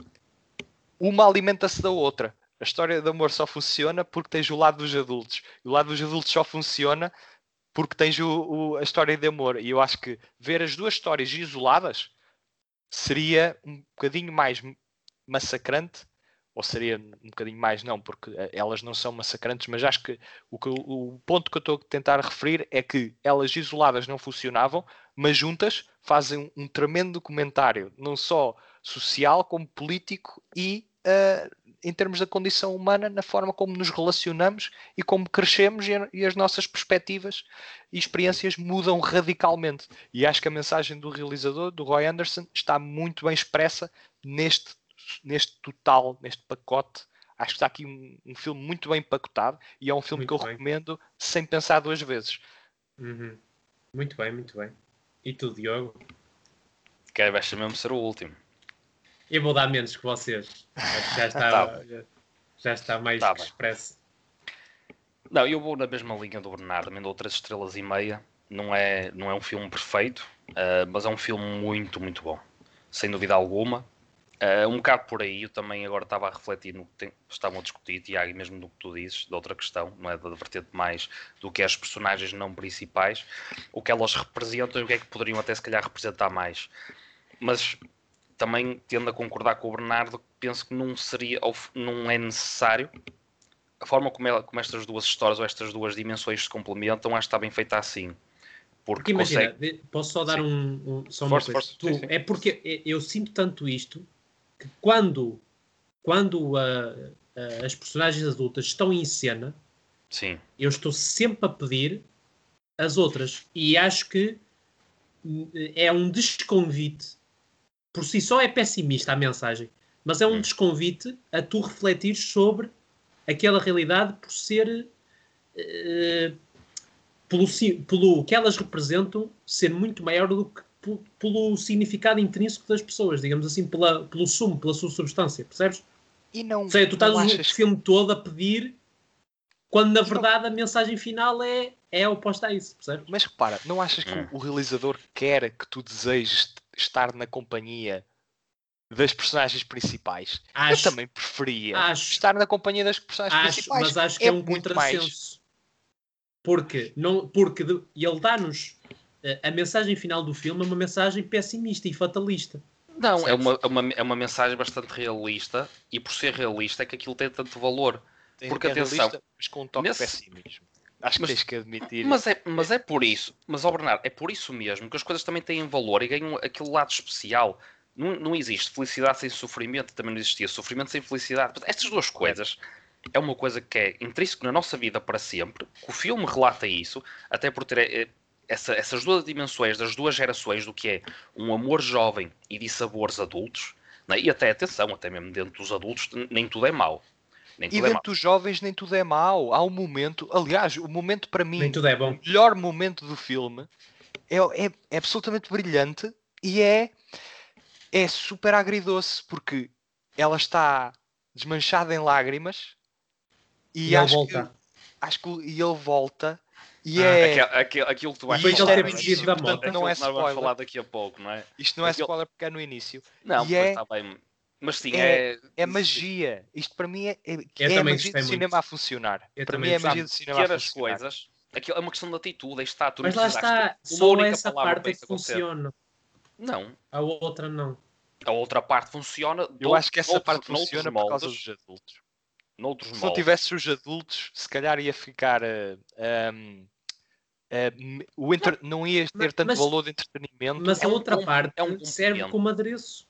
uma alimenta-se da outra. A história de amor só funciona porque tens o lado dos adultos. E o lado dos adultos só funciona porque tens o, o, a história de amor. E eu acho que ver as duas histórias isoladas seria um bocadinho mais massacrante. Ou seria um bocadinho mais, não, porque eh, elas não são massacrantes, mas acho que o, que, o ponto que eu estou a tentar referir é que elas isoladas não funcionavam, mas juntas fazem um, tremendo documentário, não só social como político e uh, em termos da condição humana, na forma como nos relacionamos e como crescemos e, e, as nossas perspectivas e experiências mudam radicalmente. E acho que a mensagem do realizador, do Roy Anderson, está muito bem expressa neste, neste total, neste pacote. Acho que está aqui um, um filme muito bem empacotado e é um filme muito que eu bem. recomendo sem pensar duas vezes. Uhum. Muito bem, muito bem. E tu, Diogo? Quer vai mesmo ser o último. Eu vou dar menos que vocês. Já está, tá. já, está mais tá expresso. Não, eu vou na mesma linha do Bernardo, também dou três estrelas e meia. Não é, não é um filme perfeito, uh, mas é um filme muito, muito bom. Sem dúvida alguma. Uh, um bocado por aí, eu também agora estava a refletir no que estavam a discutir, Tiago, e mesmo no que tu dizes, de outra questão, não é da vertente mais do que as personagens não principais, o que elas representam e o que é que poderiam até se calhar representar mais. Mas também tendo a concordar com o Bernardo, penso que não seria, ou não é necessário. A forma como, ela, como estas duas histórias ou estas duas dimensões se complementam, acho que está bem feita assim. Porque, porque imagina, consegue... posso só dar sim. um, um, só uma coisa. Tu, sim, sim. É porque eu sinto tanto isto que quando, quando as personagens adultas estão em cena, sim. eu estou sempre a pedir as outras. E acho que hum, é um desconvite por si só é pessimista a mensagem, mas é um hum. desconvite a tu refletir sobre aquela realidade por ser uh, pelo, pelo que elas representam ser muito maior do que pelo significado intrínseco das pessoas, digamos assim, pela, pelo sumo, pela sua substância, percebes? E não, Ou seja, tu estás o filme todo a pedir quando na verdade não... a mensagem final é, é oposta a isso, percebes? Mas repara, não achas que hum. o realizador quer que tu desejes estar na companhia das personagens principais. Acho, eu também preferia acho, estar na companhia das personagens acho, principais. Mas acho que é, é um contrassenso. Mais... Porque, não, porque de, ele dá-nos a, a mensagem final do filme é uma mensagem pessimista e fatalista. Não, é uma, é, uma, é uma mensagem bastante realista e por ser realista é que aquilo tem tanto valor. Tem- Porque, é atenção, realista, mas com um toque nesse- de pessimismo. Acho que Mas- tens que admitir. Mas é, mas é por isso, mas ó Bernardo, é por isso mesmo que as coisas também têm valor e ganham aquele lado especial. Não, não existe felicidade sem sofrimento, também não existia sofrimento sem felicidade. Estas duas coisas é uma coisa que é intrínseco na nossa vida para sempre. que O filme relata isso, até por ter eh, essa- essas duas dimensões das duas gerações do que é um amor jovem e de sabores adultos. né? E até atenção, até mesmo dentro dos adultos, nem tudo é mau. Nem E é dentro dos jovens nem tudo é mau. Há um momento, aliás, o momento para mim, Nem tudo é o bom. melhor momento do filme é, é, é absolutamente brilhante e é, é super agridoce porque ela está desmanchada em lágrimas e, E acho, volta. Que, acho que o- e ele volta e Ah, é Aquilo, aquilo- que tu vais E isto falar, é início da portanto, moto. não é que spoiler. falar daqui a pouco, não é? isto não é aquilo- spoiler porque é no início Não, E pois é- está bem. Mas sim, é- é. é magia isto para mim é, é, é a magia do gostei cinema muito. a funcionar Eu para mim é a magia do cinema a funcionar coisas. Aquilo é uma questão de atitude, aí está. Tu Mas não lá está, só essa parte é que funciona. Não. A outra não. A outra parte funciona. eu outro- acho que essa noutros- parte funciona por causa dos adultos Noutros se não tivesse os adultos, se calhar ia ficar. ehm, eh, me- o entre- Não ia ter Mas- tanto mas- valor de entretenimento. Mas é a um outra com- parte é um serve como adereço.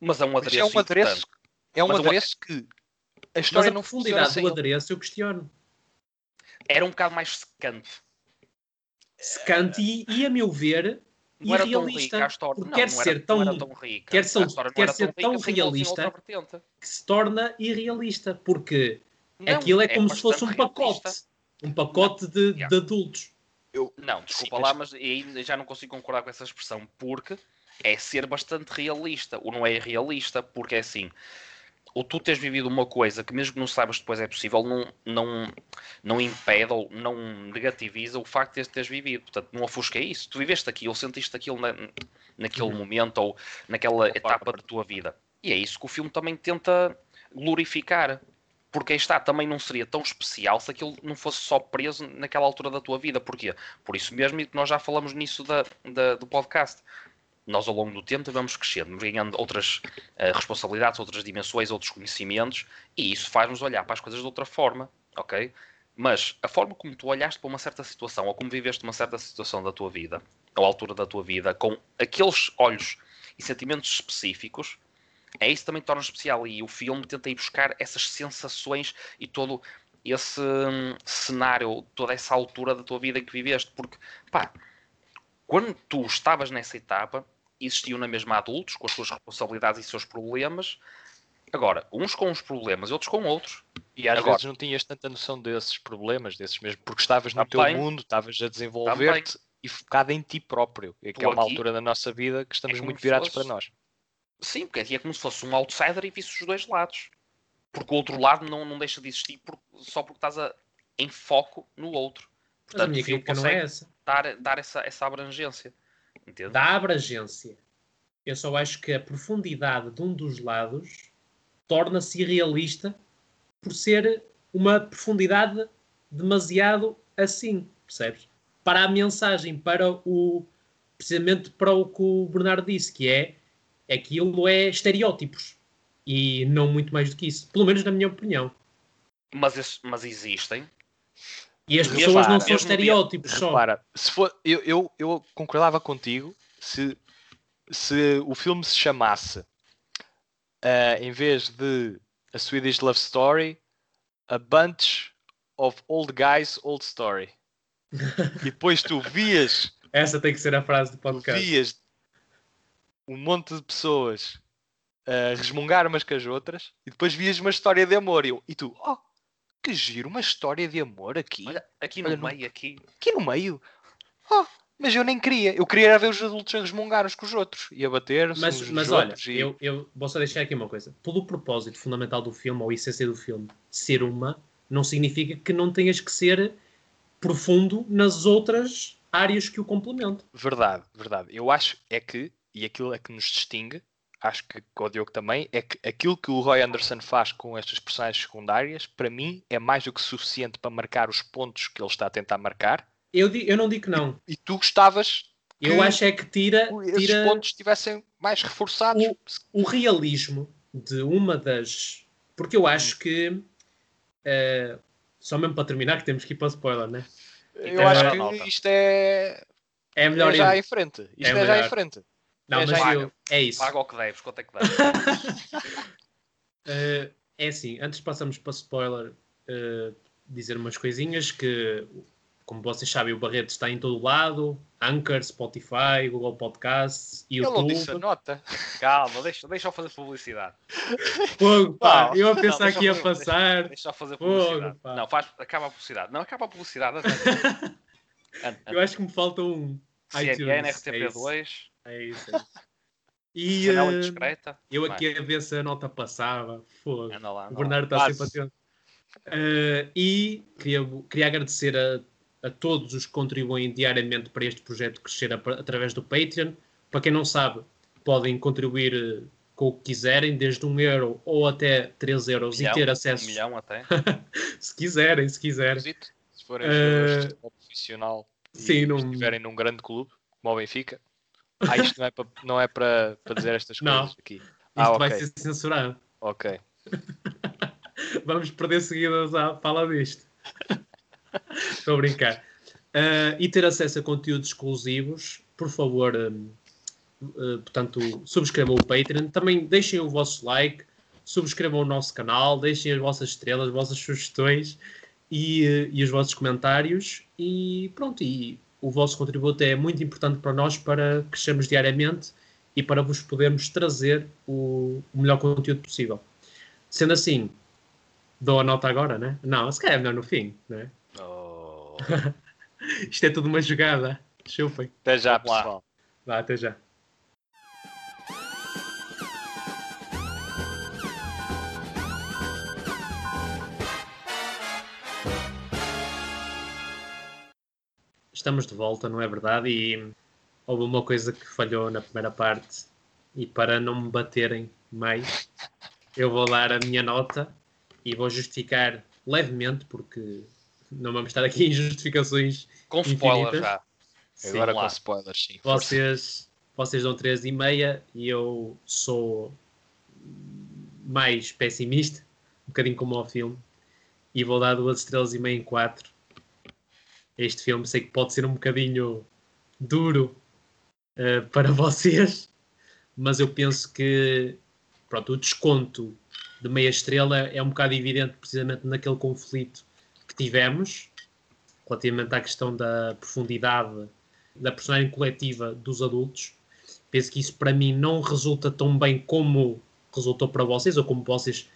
Mas é um Mas adereço. é um adereço, é um Mas adereço que a Mas história a não funciona profundidade sem do adereço eu questiono. Era um bocado mais secante. Secante e, e, a meu ver, Não era tão irrealista. rica a história. porque Não, quer não ser era, tão, não era tão rica. quer ser- não quer ser tão realista. que se torna irrealista. Porque Não, aquilo é como se fosse um pacote. realista. Um pacote de, Yeah. de adultos. Não, desculpa Sim, lá, mas- mas aí já não consigo concordar com essa expressão, porque é ser bastante realista, ou não é realista, porque é assim, ou tu tens vivido uma coisa que mesmo que não saibas depois é possível, não, não, não impede ou não negativiza o facto de teres vivido, portanto não ofusca isso, tu viveste aquilo, sentiste aquilo na, naquele Uhum. momento ou naquela etapa da tua vida, e é isso que o filme também tenta glorificar, porque aí está, também não seria tão especial se aquilo não fosse só preso naquela altura da tua vida. Porquê? Por isso mesmo, e nós já falamos nisso da, da- do podcast. Nós, ao longo do tempo, vamos crescendo, ganhando outras eh, responsabilidades, outras dimensões, outros conhecimentos, e isso faz-nos olhar para as coisas de outra forma, ok? Mas a forma como tu olhaste para uma certa situação, ou como viveste uma certa situação da tua vida, ou altura da tua vida, com aqueles olhos e sentimentos específicos, é isso que também torna especial. E o filme tenta ir buscar essas sensações e todo esse hum, cenário, toda essa altura da tua vida em que viveste. Porque, pá, quando tu estavas nessa etapa, existiam na mesma adultos, com as suas responsabilidades e seus problemas. Agora, uns com uns problemas e outros com outros. E às Agora- vezes não tinhas tanta noção desses problemas, desses mesmo, porque estavas no Também. teu mundo, estavas a desenvolver-te e focado em ti próprio. E que é uma aqui altura da nossa vida que estamos como muito virados fosse- para nós. Sim, porque é como se fosse um outsider e visse os dois lados. Porque o outro lado não, não deixa de existir por- só porque estás a- em foco no outro. Mas a Portanto, minha o filme é consegue essa. dar, dar essa, essa abrangência. Entende? Da abrangência. Eu só acho que a profundidade de um dos lados torna-se irrealista por ser uma profundidade demasiado assim, percebes? Para a mensagem, para o precisamente para o que o Bernardo disse, que é aquilo é estereótipos e não muito mais do que isso, pelo menos na minha opinião. Mas, mas existem. E as Mesmo- pessoas não repara, são estereótipos só. Repara, se for, eu, eu, eu concordava contigo se, se o filme se chamasse, ah, em vez de A Swedish Love Story, A Bunch of Old Guys Old Story. <laughs> e depois tu vias, Essa tem que ser a frase do podcast. vias um monte de pessoas a resmungar umas com as outras e depois vias uma história de amor. E, eu, e tu, oh, que giro, uma história de amor aqui. Olha, aqui no Olha, meio, aqui. aqui no meio. Oh, mas eu nem queria. Eu queria ver os adultos a resmungar uns com os outros e a bater-se Mas, mas nos olha. E... eu, eu vou só deixar aqui uma coisa. Pelo propósito fundamental do filme, ou a essência do filme, ser uma, não significa que não tenhas que ser profundo nas outras áreas que o complementam. Verdade, verdade. Eu acho é que, e aquilo é que nos distingue, acho que com o Diogo também, é que aquilo que o Roy Anderson faz com estas personagens secundárias, para mim, é mais do que suficiente para marcar os pontos que ele está a tentar marcar Eu, eu não digo que não. E tu gostavas Eu Que acho é que tira, esses tira pontos estivessem mais reforçados. o realismo de uma das. Porque eu acho que. eh, só mesmo para terminar, que temos que ir para spoiler, né? Eu É, acho nota. que isto é, É melhor é já ir. em frente. Isto É é, já melhor. em frente. Não, é mas já- eu, é isso. Paga o que deves, quanto é que deves? <laughs> Eh, é assim, antes de passarmos para spoiler, eh, dizer umas coisinhas que, como vocês sabem, o Barreto está em todo lado, Anchor, Spotify, Google Podcasts, Ele não disse a YouTube. nota. Calma, deixa, deixa eu fazer publicidade. Fogo, pá, Não, eu a não, pensar deixa que ia fazer- passar. Deixa eu fazer Fogo, publicidade. pá. não, faz, acaba a publicidade. Não, acaba a publicidade. <laughs> Eu acho que me falta um. CNN, iTunes, RTP2, É isso. É isso. E <laughs> eh, indiscreta. eu Vai, aqui a ver se a nota passava. Fogo. Anda lá, O anda lá. Bernardo está sempre atento. Eh, e queria, queria agradecer a, a todos os que contribuem diariamente para este projeto crescer a- através do Patreon. Para quem não sabe, podem contribuir eh, com o que quiserem, desde 1 euro ou até 3 euros, Milhão, e ter Um acesso, milhão até. <laughs> se quiserem, se quiserem. Se forem futebol profissional e sim, não- estiverem num grande clube, como o Benfica. Ah, isto não é para, não é para, para dizer estas Não. coisas aqui. Isto Ah, vai ser censurado. Ok. <laughs> Vamos perder seguidas à fala disto. <laughs> Estou a brincar. Ah, e ter acesso a conteúdos exclusivos, por favor, uh, portanto, subscrevam o Patreon. Também deixem o vosso like, subscrevam o nosso canal, deixem as vossas estrelas, as vossas sugestões e, uh, e os vossos comentários. E pronto, e o vosso contributo é muito importante para nós para crescermos diariamente e para vos podermos trazer o, o melhor conteúdo possível. Sendo assim, dou a nota agora, né? Não, se calhar é melhor no fim, né? Oh. <laughs> Isto é tudo uma jogada. Chupem. Até já, pessoal. Vá, até já. Estamos de volta, não é verdade? E houve uma coisa que falhou na primeira parte. E para não me baterem mais, eu vou dar a minha nota e vou justificar levemente, porque não vamos estar aqui em justificações Com spoiler Infinitas. já. Sim. Agora Vamos com lá. spoilers, sim. Vocês, vocês dão 3,5 e eu sou mais pessimista, um bocadinho como ao filme, e vou dar duas estrelas e meia em 4. Este filme sei que pode ser um bocadinho duro eh, para <laughs> vocês, mas eu penso que pronto, o desconto de meia estrela é um bocado evidente precisamente naquele conflito que tivemos relativamente à questão da profundidade da personagem coletiva dos adultos. Penso que isso para mim não resulta tão bem como resultou para vocês, ou como vocês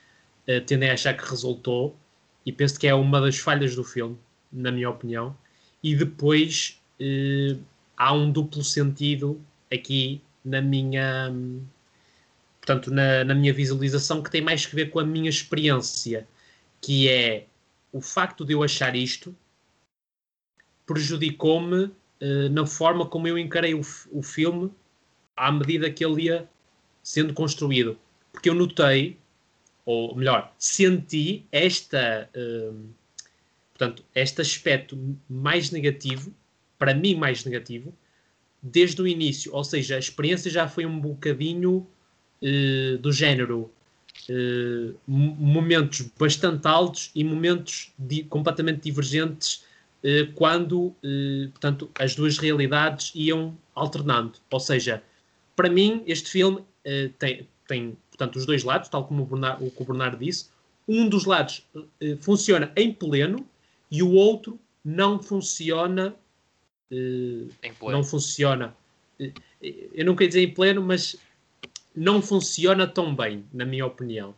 eh, tendem a achar que resultou, e penso que é uma das falhas do filme, na minha opinião. E depois eh, há um duplo sentido aqui na minha portanto na, na minha visualização que tem mais que ver com a minha experiência que é o facto de eu achar isto prejudicou-me eh, na forma como eu encarei o, o filme à medida que ele ia sendo construído. Porque eu notei, ou melhor, senti esta, eh, portanto, este aspecto mais negativo, para mim mais negativo, desde o início. Ou seja, a experiência já foi um bocadinho eh, do género eh, mo- momentos bastante altos e momentos di- completamente divergentes eh, quando portanto, as duas realidades iam alternando. Ou seja, para mim, este filme tem, tem portanto, os dois lados, tal como o o que o Bernardo disse. Um dos lados funciona em pleno e o outro não funciona. eh, Em pleno. não funciona. Eh, Eu não queria dizer em pleno, mas não funciona tão bem, na minha opinião.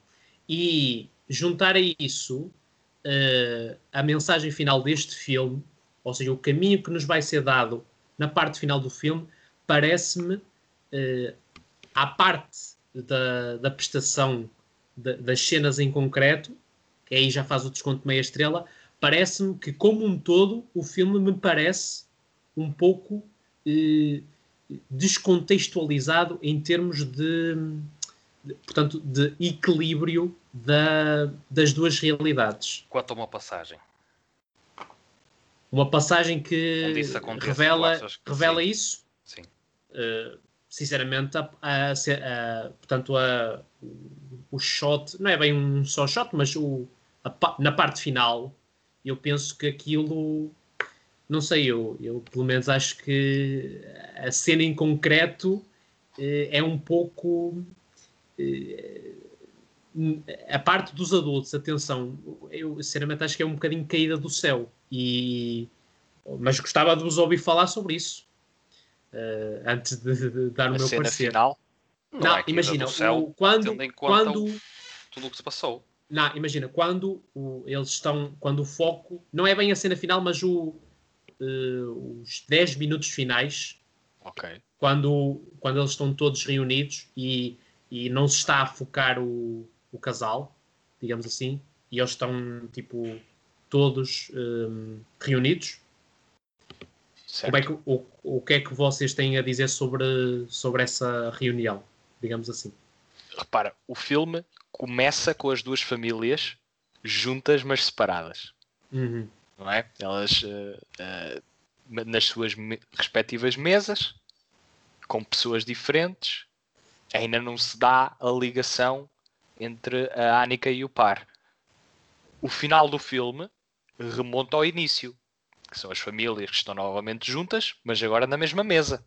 E juntar a isso eh, a mensagem final deste filme, ou seja, o caminho que nos vai ser dado na parte final do filme, parece-me, eh, à parte da, da prestação da- das cenas em concreto, que aí já faz o desconto de meia estrela, parece-me que, como um todo, o filme me parece um pouco eh, descontextualizado em termos de, de- portanto, de equilíbrio da- das duas realidades. Quanto a uma passagem. uma passagem que isso acontece, revela, que revela sim? isso. Sim. Uh, sinceramente, a, a- a- portanto, a- o shot, não é bem um só shot, mas o, na parte final, eu penso que aquilo, não sei, eu, eu pelo menos acho que a cena em concreto eh, é um pouco. eh, a parte dos adultos, atenção, eu sinceramente acho que é um bocadinho caída do céu. E, mas gostava de vos ouvir falar sobre isso. eh, antes de, de dar o A meu cena parecer. final. Não, Não, é imagina, o- quando, tendo em conta quando, o- tudo o que se passou. Não, imagina, quando o- eles estão, quando o foco, não é bem a cena final, mas o, eh, os 10 minutos finais, Ok. quando, quando eles estão todos reunidos e, e não se está a focar o, o casal, digamos assim, e eles estão, tipo, todos hum, reunidos. Certo. Como é que, o, o que é que vocês têm a dizer sobre, sobre essa reunião, digamos assim? Repara, o filme começa com as duas famílias juntas, mas separadas. Uhum. não é? Elas eh, eh, nas suas respectivas mesas, com pessoas diferentes, ainda não se dá a ligação entre a Annika e o par. O final do filme remonta ao início, que são as famílias que estão novamente juntas, mas agora na mesma mesa.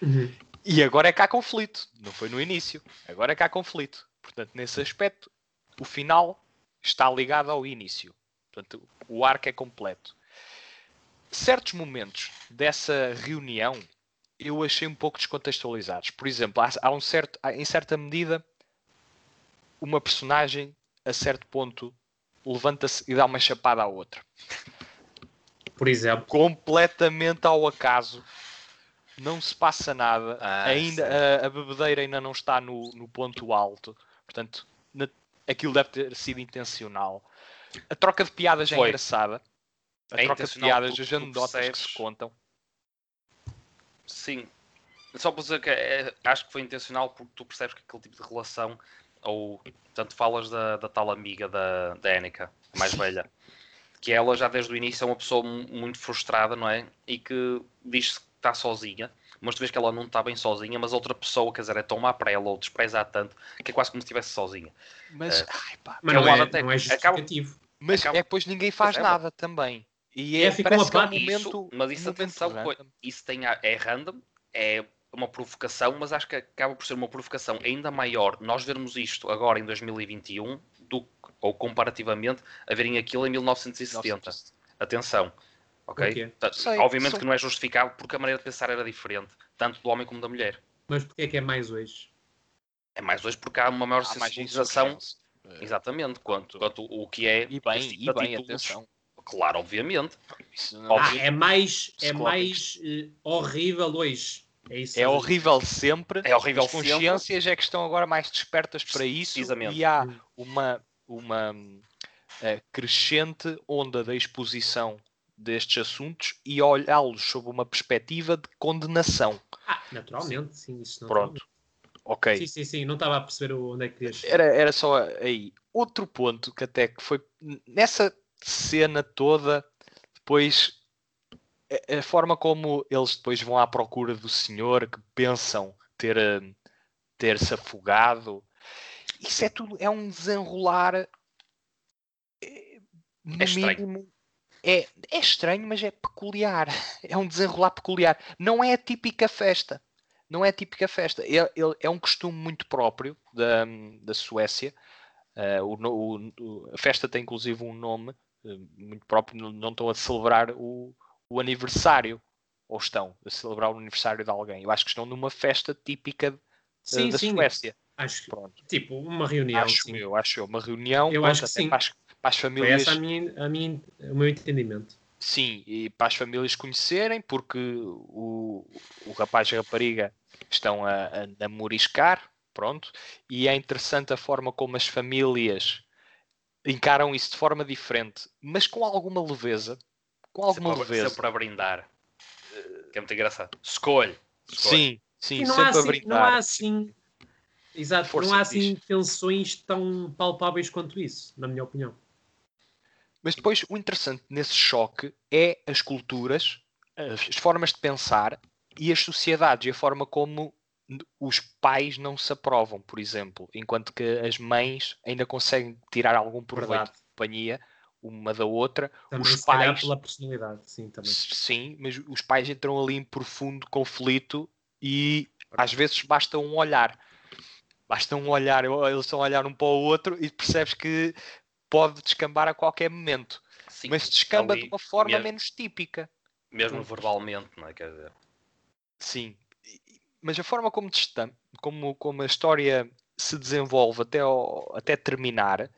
Uhum. E agora é que há conflito, não foi no início, agora é que há conflito. Portanto, nesse aspecto, o final está ligado ao início. Portanto, o arco é completo. Certos momentos dessa reunião eu achei um pouco descontextualizados. Por exemplo, há, há um certo, há, em certa medida, uma personagem a certo ponto levanta-se e dá uma chapada à outra Por exemplo. completamente ao acaso. Não se passa nada. Ah, ainda a, a bebedeira ainda não está no, no ponto alto. Portanto, na- aquilo deve ter sido intencional. A troca de piadas é Foi. engraçada. A É troca de piadas, as anedotas que se contam. Sim. Só para dizer que é- acho que foi intencional porque tu percebes que aquele tipo de relação, ou tanto falas da, da tal amiga da, da Annika, a mais velha, que ela já desde o início é uma pessoa mu- muito frustrada, não é? E que diz-se que está sozinha, mas tu vês que ela não está bem sozinha, mas outra pessoa, quer dizer, é tão má para ela ou despreza tanto que é quase como se estivesse sozinha. Mas, É. ai, pá, Mas É não é, até- não é acaba- justificativo. mas acaba- é que depois ninguém faz é, nada também. E É, é, ficam parece que é um momento. mas isso, um momento atenção, isso tem é random, é uma provocação, mas acho que acaba por ser uma provocação ainda maior nós vermos isto agora em 2021 do, ou comparativamente a verem aquilo em 1970. Atenção. Ok? Tá- Sei, Obviamente que não é justificável porque a maneira de pensar era diferente, tanto do homem como da mulher. Mas porquê é que é mais hoje? É mais hoje porque há uma maior Há sensibilização, insurgência. exatamente, quanto, quanto o que é E bem, tipo e bem, atenção. Claro, obviamente. Não- Óbvio. Ah, é mais, é mais eh, horrível hoje. É isso. É horrível sempre. É horrível As consciências é que estão agora mais despertas para isso Precisamente. e há Hum. uma, uma eh, crescente onda da exposição destes assuntos e olhá-los sob uma perspectiva de condenação. Ah, naturalmente, sim. Isso não Pronto. Ok. Sim, sim, sim. Não estava a perceber onde é que querias. Era, era só aí. Outro ponto que até que foi nessa cena toda, depois a, a forma como eles depois vão à procura do senhor que pensam ter eh, ter-se afogado, isso é tudo, é um desenrolar eh, no É estranho. mínimo. É, é estranho, mas é peculiar. <laughs> É um desenrolar peculiar. Não é a típica festa. Não é a típica festa. É, ele- é um costume muito próprio da, da Suécia. Eh, o o- a festa tem inclusive um nome eh, muito próprio. Não, não estão a celebrar o, o aniversário. Ou estão a celebrar o aniversário de alguém. Eu acho que estão numa festa típica eh, Sim, da sim. Suécia. Acho que, Pronto. tipo, uma reunião. acho sim. eu, acho eu. Uma reunião Eu pronto, acho que sim. Para, as, para as Foi famílias. essa a minha, a minha, o meu entendimento. Sim, e para as famílias conhecerem, porque o, o rapaz e a rapariga estão a, a namoriscar, pronto, e é interessante a forma como as famílias encaram isso de forma diferente, mas com alguma leveza, com alguma sempre, a- leveza. sempre a brindar. Que é muito engraçado. Escolhe. Sim, sim, sempre há a assim, brindar. não há assim. Exato, Força não há assim tensões tão palpáveis quanto isso, na minha opinião. Mas depois o interessante nesse choque é as culturas, as, as formas de pensar e as sociedades e a forma como os pais não se aprovam, por exemplo, enquanto que as mães ainda conseguem tirar algum proveito Verdade. de companhia uma da outra. Também os pais, pela personalidade, sim, também. sim, mas os pais entram ali em profundo conflito e às vezes basta um olhar. Basta um olhar, eles estão a olhar um para o outro e percebes que pode descambar a qualquer momento. Sim, mas descamba ali de uma forma mesmo- menos típica. Mesmo verbalmente, não é? Quer dizer, Sim, mas a forma como, destam- como, como a história se desenvolve até, ao- até terminar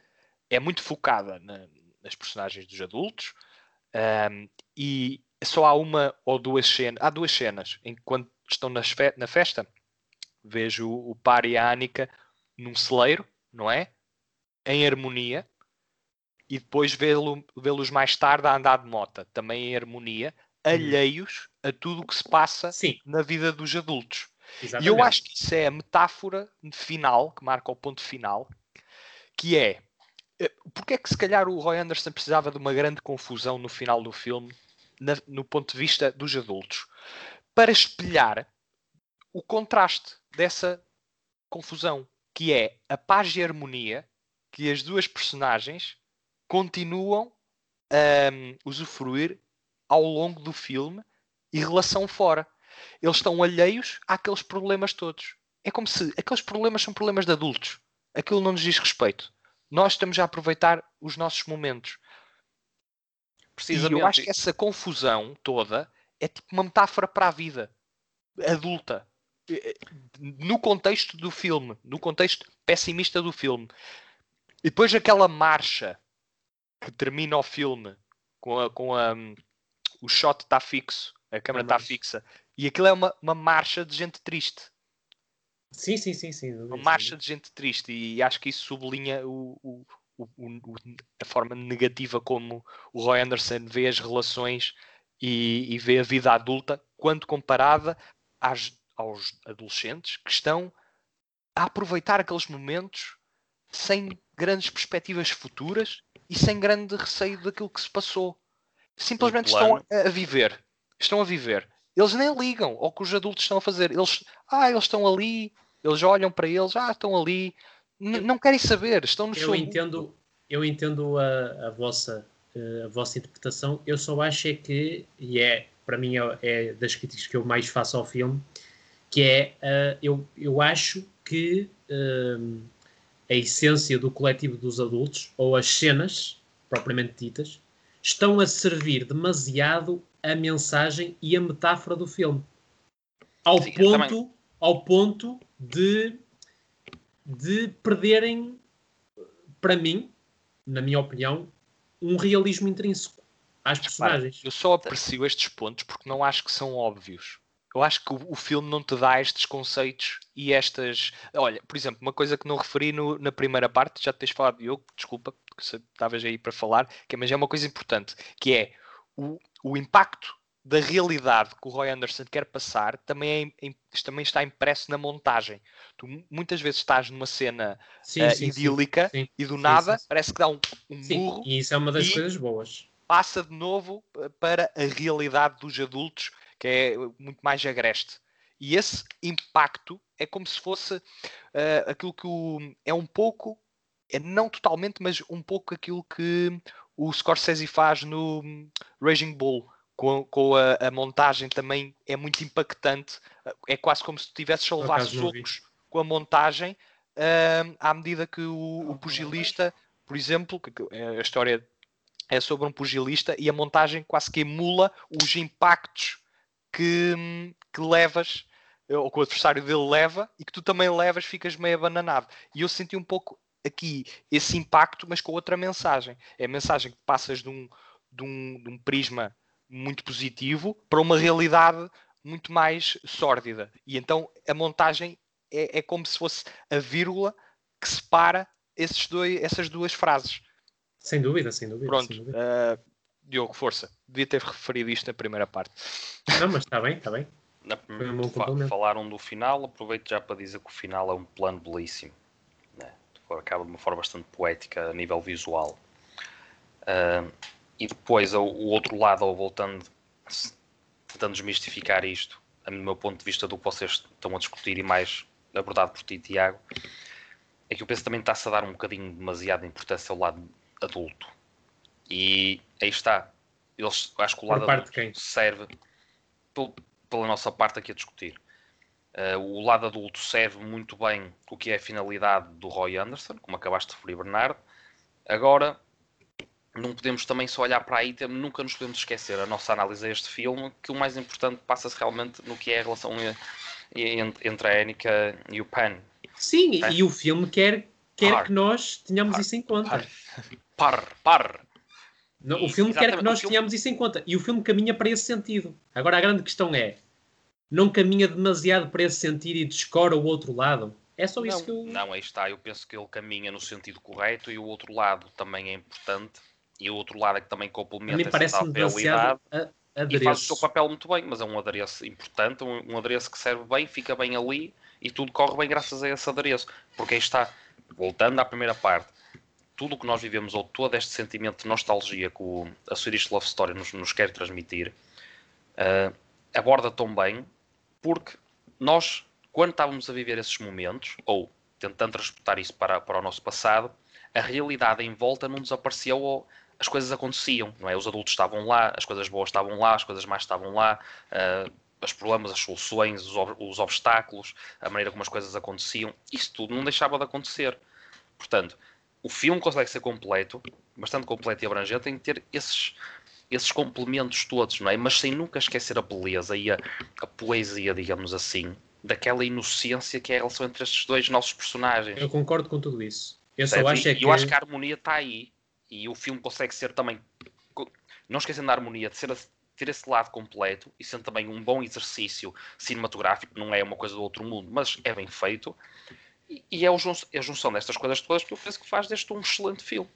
é muito focada na- nas personagens dos adultos ahm, e só há uma ou duas cenas. Há duas cenas quando estão nas na festa vejo o, o par e a Anika num celeiro, não é? Em harmonia. E depois vê-lo- vê-los mais tarde a andar de mota, também em harmonia, alheios a tudo o que se passa Sim, na vida dos adultos. exatamente. E eu acho que isso é a metáfora final, que marca o ponto final, que é eh, porque é que se calhar o Roy Anderson precisava de uma grande confusão no final do filme, na- no ponto de vista dos adultos, para espelhar o contraste dessa confusão, que é a paz e a harmonia que as duas personagens continuam a hum, usufruir ao longo do filme e relação fora. Eles estão alheios àqueles problemas todos. É como se aqueles problemas são problemas de adultos. Aquilo não nos diz respeito. Nós estamos a aproveitar os nossos momentos. E precisamente. eu acho que essa confusão toda é tipo uma metáfora para a vida adulta. Eh, No contexto do filme, no contexto pessimista do filme. E depois aquela marcha que termina o filme com a, com a o shot está fixo, a câmera está marcha. fixa. E aquilo é uma, uma marcha de gente triste. Sim, sim, sim, sim. Uma marcha de gente triste. E acho que isso sublinha o, o- o- o- a forma negativa como o Roy Anderson vê as relações e, e vê a vida adulta quando comparada às- aos adolescentes que estão a aproveitar aqueles momentos sem grandes perspectivas futuras e sem grande receio daquilo que se passou. Simplesmente estão a, viver. Estão a viver. Eles nem ligam ao que os adultos estão a fazer. Eles, ah, eles estão ali, eles olham para eles, ah, estão ali. N- não querem saber, estão no Eu seu entendo, eu entendo a, a vossa, eh, a vossa interpretação. Eu só acho é que, e é para mim é, é das críticas que eu mais faço ao filme, que é eh, eu, eu acho que eh, a essência do coletivo dos adultos, ou as cenas propriamente ditas, estão a servir demasiado a mensagem e a metáfora do filme. Ao Sim, também- ponto, ao ponto de, de perderem, para mim, na minha opinião, um realismo intrínseco às personagens. Eu só aprecio estes pontos porque não acho que são óbvios. Eu acho que o, o filme não te dá estes conceitos e estas. Olha, por exemplo, uma coisa que não referi no- na primeira parte, já te tens falado, Diogo, desculpa, porque se- estavas aí para falar, que, é- mas é uma coisa importante, que é o, o impacto da realidade que o Roy Anderson quer passar também, é im- também está impresso na montagem. Tu mu- muitas vezes estás numa cena Sim, eh, sim, idílica sim. e do nada parece que dá um, um burro e isso é uma das coisas boas. passa de novo eh, para a realidade dos adultos, que é muito mais agreste. E esse impacto é como se fosse eh, aquilo que o, é um pouco, é não totalmente, mas um pouco aquilo que o Scorsese faz no Raging Bull. Com, com a, a montagem também é muito impactante. É quase como se tu tivesses a levar socos com a montagem hum, à medida que o, o pugilista, por exemplo, que, que é a história é sobre um pugilista e a montagem quase que emula os impactos que, que levas, ou que o adversário dele leva e que tu também levas, ficas meio abananado. E eu senti um pouco aqui esse impacto, mas com outra mensagem. É a mensagem que passas de um, de um, de um prisma muito positivo para uma realidade muito mais sórdida. E então a montagem é, é como se fosse a vírgula que separa esses dois, essas duas frases. Sem dúvida, sem dúvida. Pronto, sem dúvida. eh, Diogo, força. Devia ter referido isto na primeira parte. Não, mas está bem, está bem. Na- fa- falaram do final, aproveito já para dizer que o final é um plano belíssimo. Né? Acaba de uma forma bastante poética a nível visual. Uh, e depois o, o, outro lado, ou voltando, tentando desmistificar isto, a meu ponto de vista do que vocês estão a discutir e mais abordado por ti, Tiago, é que eu penso que também está-se a dar um bocadinho demasiada importância ao lado adulto. E aí está. Eles, acho que o lado adulto serve pela nossa parte aqui a discutir. Uh, o lado adulto serve muito bem o que é a finalidade do Roy Anderson, como acabaste de referir, Bernardo. Agora, não podemos também só olhar para aí, nunca nos podemos esquecer a nossa análise a este filme, que o mais importante passa-se realmente no que é a relação entre a Annika e o Pan. Sim, é? e o filme quer, quer que nós tenhamos par, isso em conta. Par, par. Não, o filme quer que nós filme... tenhamos isso em conta. E o filme caminha para esse sentido. Agora, a grande questão é: não caminha demasiado para esse sentido e descora o outro lado? É só isso não, que eu. Não, aí está. Eu penso que ele caminha no sentido correto e o outro lado também é importante. E o outro lado é que também complementa essa tal realidade. E faz o seu papel muito bem, mas é um adereço importante, um, um adereço que serve bem, fica bem ali e tudo corre bem graças a esse adereço. Porque aí está, voltando à primeira parte, tudo o que nós vivemos, ou todo este sentimento de nostalgia que o, a Swedish Love Story nos, nos quer transmitir, uh, aborda tão bem, porque nós, quando estávamos a viver esses momentos, ou tentando transportar isso para, para o nosso passado, a realidade em volta não desapareceu ou as coisas aconteciam, não é? Os adultos estavam lá, as coisas boas estavam lá, as coisas más estavam lá, uh, os problemas, as soluções, os, ob os, obstáculos, a maneira como as coisas aconteciam, isso tudo não deixava de acontecer. Portanto, o filme consegue ser completo, bastante completo e abrangente, tem que ter esses, esses complementos todos, não é? Mas sem nunca esquecer a beleza e a, a poesia, digamos assim, daquela inocência que é a relação entre estes dois nossos personagens. Eu concordo com tudo isso. Eu só acho é que... eu acho que a harmonia está aí e o filme consegue ser também, não esquecendo da harmonia, de ser, ter esse lado completo e sendo também um bom exercício cinematográfico, não é uma coisa do outro mundo, mas é bem feito. E, e é, é a junção destas coisas todas que eu penso que faz deste um excelente filme.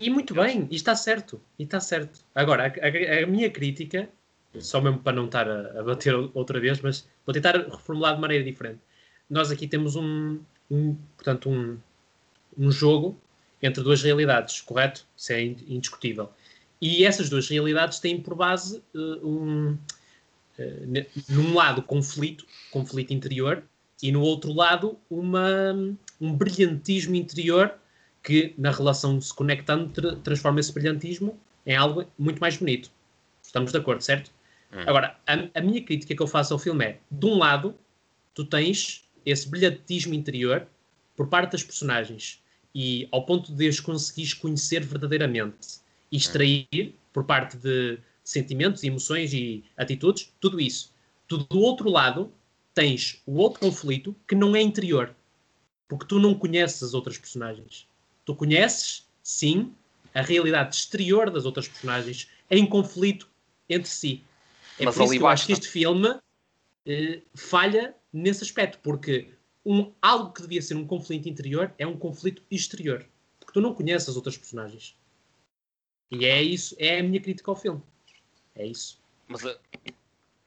E muito bem, e está certo, e está certo. Agora, a, a, a minha crítica, só mesmo para não estar a, a, bater outra vez, mas vou tentar reformular de maneira diferente. Nós aqui temos um, um portanto, um, um jogo entre duas realidades, correto? Isso é indiscutível. E essas duas realidades têm por base uh, um, uh, num lado conflito, conflito interior, e no outro lado uma, um brilhantismo interior que na relação se conectando tra transforma esse brilhantismo em algo muito mais bonito. Estamos de acordo, certo? Hum. Agora, a, a, minha crítica que eu faço ao filme é, de um lado, tu tens esse brilhantismo interior por parte das personagens e ao ponto de as conseguires conhecer verdadeiramente e extrair por parte de sentimentos, emoções e atitudes, tudo isso. Tu, do outro lado, tens o outro conflito que não é interior, porque tu não conheces as outras personagens. Tu conheces, sim, a realidade exterior das outras personagens em conflito entre si. É Mas por isso que eu acho que este filme eh, falha nesse aspecto, porque um, algo que devia ser um conflito interior é um conflito exterior. Porque tu não conheces as outras personagens. E é isso, é a minha crítica ao filme. É isso. Mas, eh,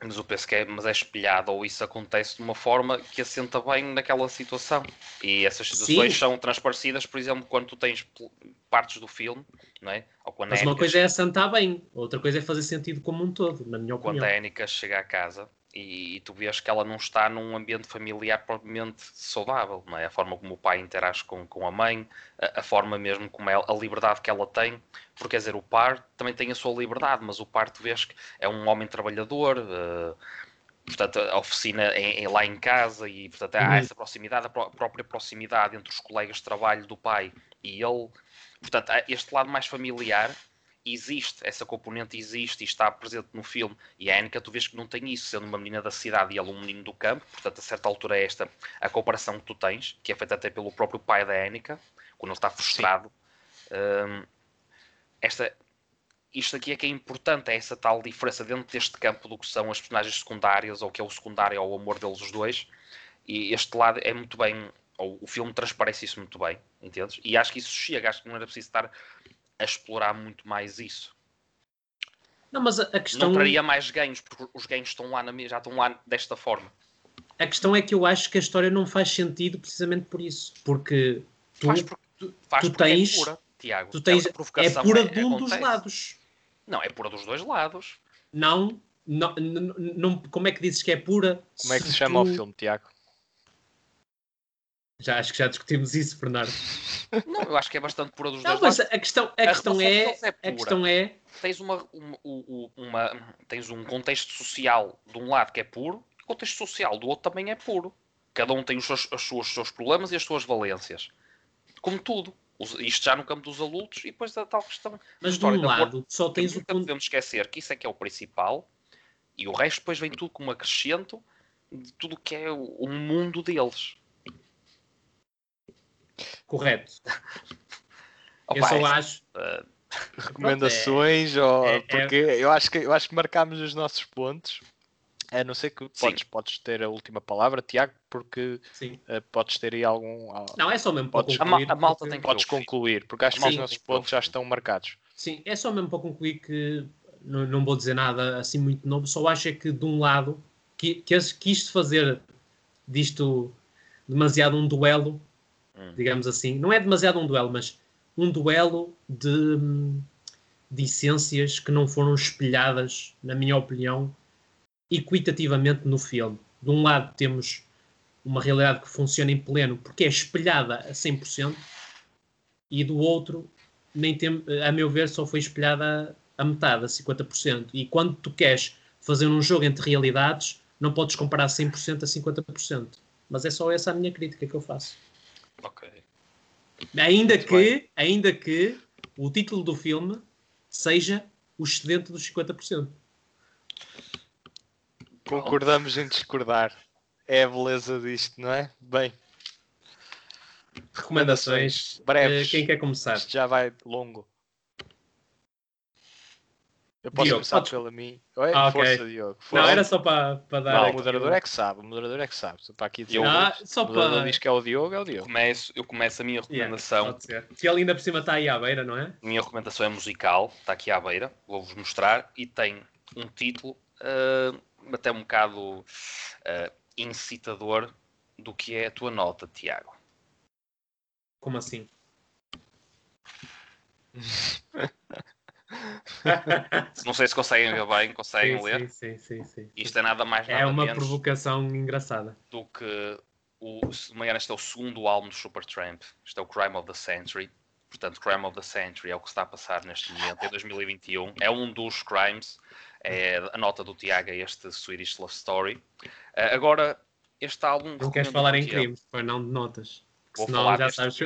mas eu penso que é, mas é espelhado, ou isso acontece de uma forma que assenta bem naquela situação. E essas situações Sim. são transparecidas, por exemplo, quando tu tens partes do filme, não é? Ou quando mas uma coisa é assentar bem, outra coisa é fazer sentido como um todo, na minha opinião. Quando a Énica chega a casa e, e, tu vês que ela não está num ambiente familiar propriamente saudável, não é? A forma como o pai interage com, com a mãe, a, a forma mesmo como ela, a liberdade que ela tem, porque quer dizer, o par também tem a sua liberdade, mas o par tu vês que é um homem trabalhador, uh, portanto, a oficina é, é, lá em casa e, portanto, há uhum. essa proximidade, a própria proximidade entre os colegas de trabalho do pai e ele, portanto, há este lado mais familiar existe, essa componente existe e está presente no filme. E a Annika, tu vês que não tem isso, sendo uma menina da cidade e ela um menino do campo. Portanto, a certa altura é esta a comparação que tu tens, que é feita até pelo próprio pai da Annika, quando ele está frustrado. Um, esta, isto aqui é que é importante, é essa tal diferença dentro deste campo do que são as personagens secundárias, ou que é o secundário ou o amor deles os dois. E este lado é muito bem, ou o filme transparece isso muito bem, entendes? E acho que isso chega, acho que não era preciso estar a explorar muito mais isso. Não, mas a, questão. Não traria mais ganhos, porque os ganhos estão lá na, já estão lá desta forma. A questão é que eu acho que a história não faz sentido precisamente por isso. Porque tu, faz porque, faz tu é tens. É Tiago, Tu tens, é provocação pura de um dos lados. Não, é pura dos dois lados. Não, não, não, não- como é que dizes que é pura? Como é que se se chama tu- o filme, Tiago? Já acho que já discutimos isso, Bernardo. Não, eu acho que é bastante pura dos Não, dois mas lados. a questão, a A questão é, é a questão é, Tens, uma, uma, uma- tens um contexto social de um lado que é puro, e o contexto social do outro também é puro. Cada um tem os seus, os seus- os seus problemas e as suas valências. Como tudo. Isto já no campo dos adultos e depois da tal questão. mas de um lado só tens o ponto. devemos esquecer que isso é que é o principal e o resto depois vem tudo como acrescento de tudo o que é o mundo deles. Correto. Eu Opa, só é- acho. eh, <laughs> Recomendações, ou, é- é- porque eu, acho que, eu acho que marcámos os nossos pontos. A não ser que Sim. podes, podes ter a última palavra, Tiago, porque Sim. eh, podes ter aí algum. al- Não, é só mesmo para Podes- concluir. a malta porque- tem que Podes concluir, porque acho que os nossos pontos já estão marcados. Sim, é só mesmo para concluir que não, não vou dizer nada assim muito novo, só acho é que de um lado que, que quis fazer disto demasiado um duelo, Hum. digamos assim. Não é demasiado um duelo, mas um duelo de, de essências que não foram espelhadas, na minha opinião, equitativamente no filme. De um lado temos uma realidade que funciona em pleno porque é espelhada a 100% e do outro nem tem, a meu ver só foi espelhada a metade, a 50%. E quando tu queres fazer um jogo entre realidades, não podes comparar 100% a 50%. Mas é só essa a minha crítica que eu faço. Ok. Ainda Muito que, ainda que o título do filme seja o excedente dos 50%. Concordamos em discordar. É a beleza disto, não é? Bem, Recomendações. breves. Quem quer começar? Isto já vai longo. Eu posso Diogo, começar pela mim. Oi, Ah. Força, Diogo. Não, Força. era só para, para dar. Não, o moderador é que sabe. O moderador é que sabe. Se Para aqui dizer, Eu- Ah, só o moderador para. diz que é o Diogo, é o Diogo. Começo, eu começo a minha Yeah, recomendação. pode ser. Que ele ainda por cima está aí à beira, não é? A minha recomendação é musical, está aqui à beira, vou-vos mostrar, e tem um título ah, até um bocado ah, incitador do que é a tua nota, Tiago. Como assim? <laughs> Não sei se conseguem ver bem, conseguem sim, ler. sim, sim, sim. Isto é nada mais nada É uma provocação engraçada. do que o, se não me engano, este é o segundo álbum do Supertramp. Isto é o Crime of the Century. Portanto, Crime of the Century é o que está a passar neste momento, em 2021. É um dos crimes. É a nota do Tiago é este Swedish Love Story. Ah, agora, este álbum. Não queres falar em crimes, pois não de notas. Vou senão já sabes,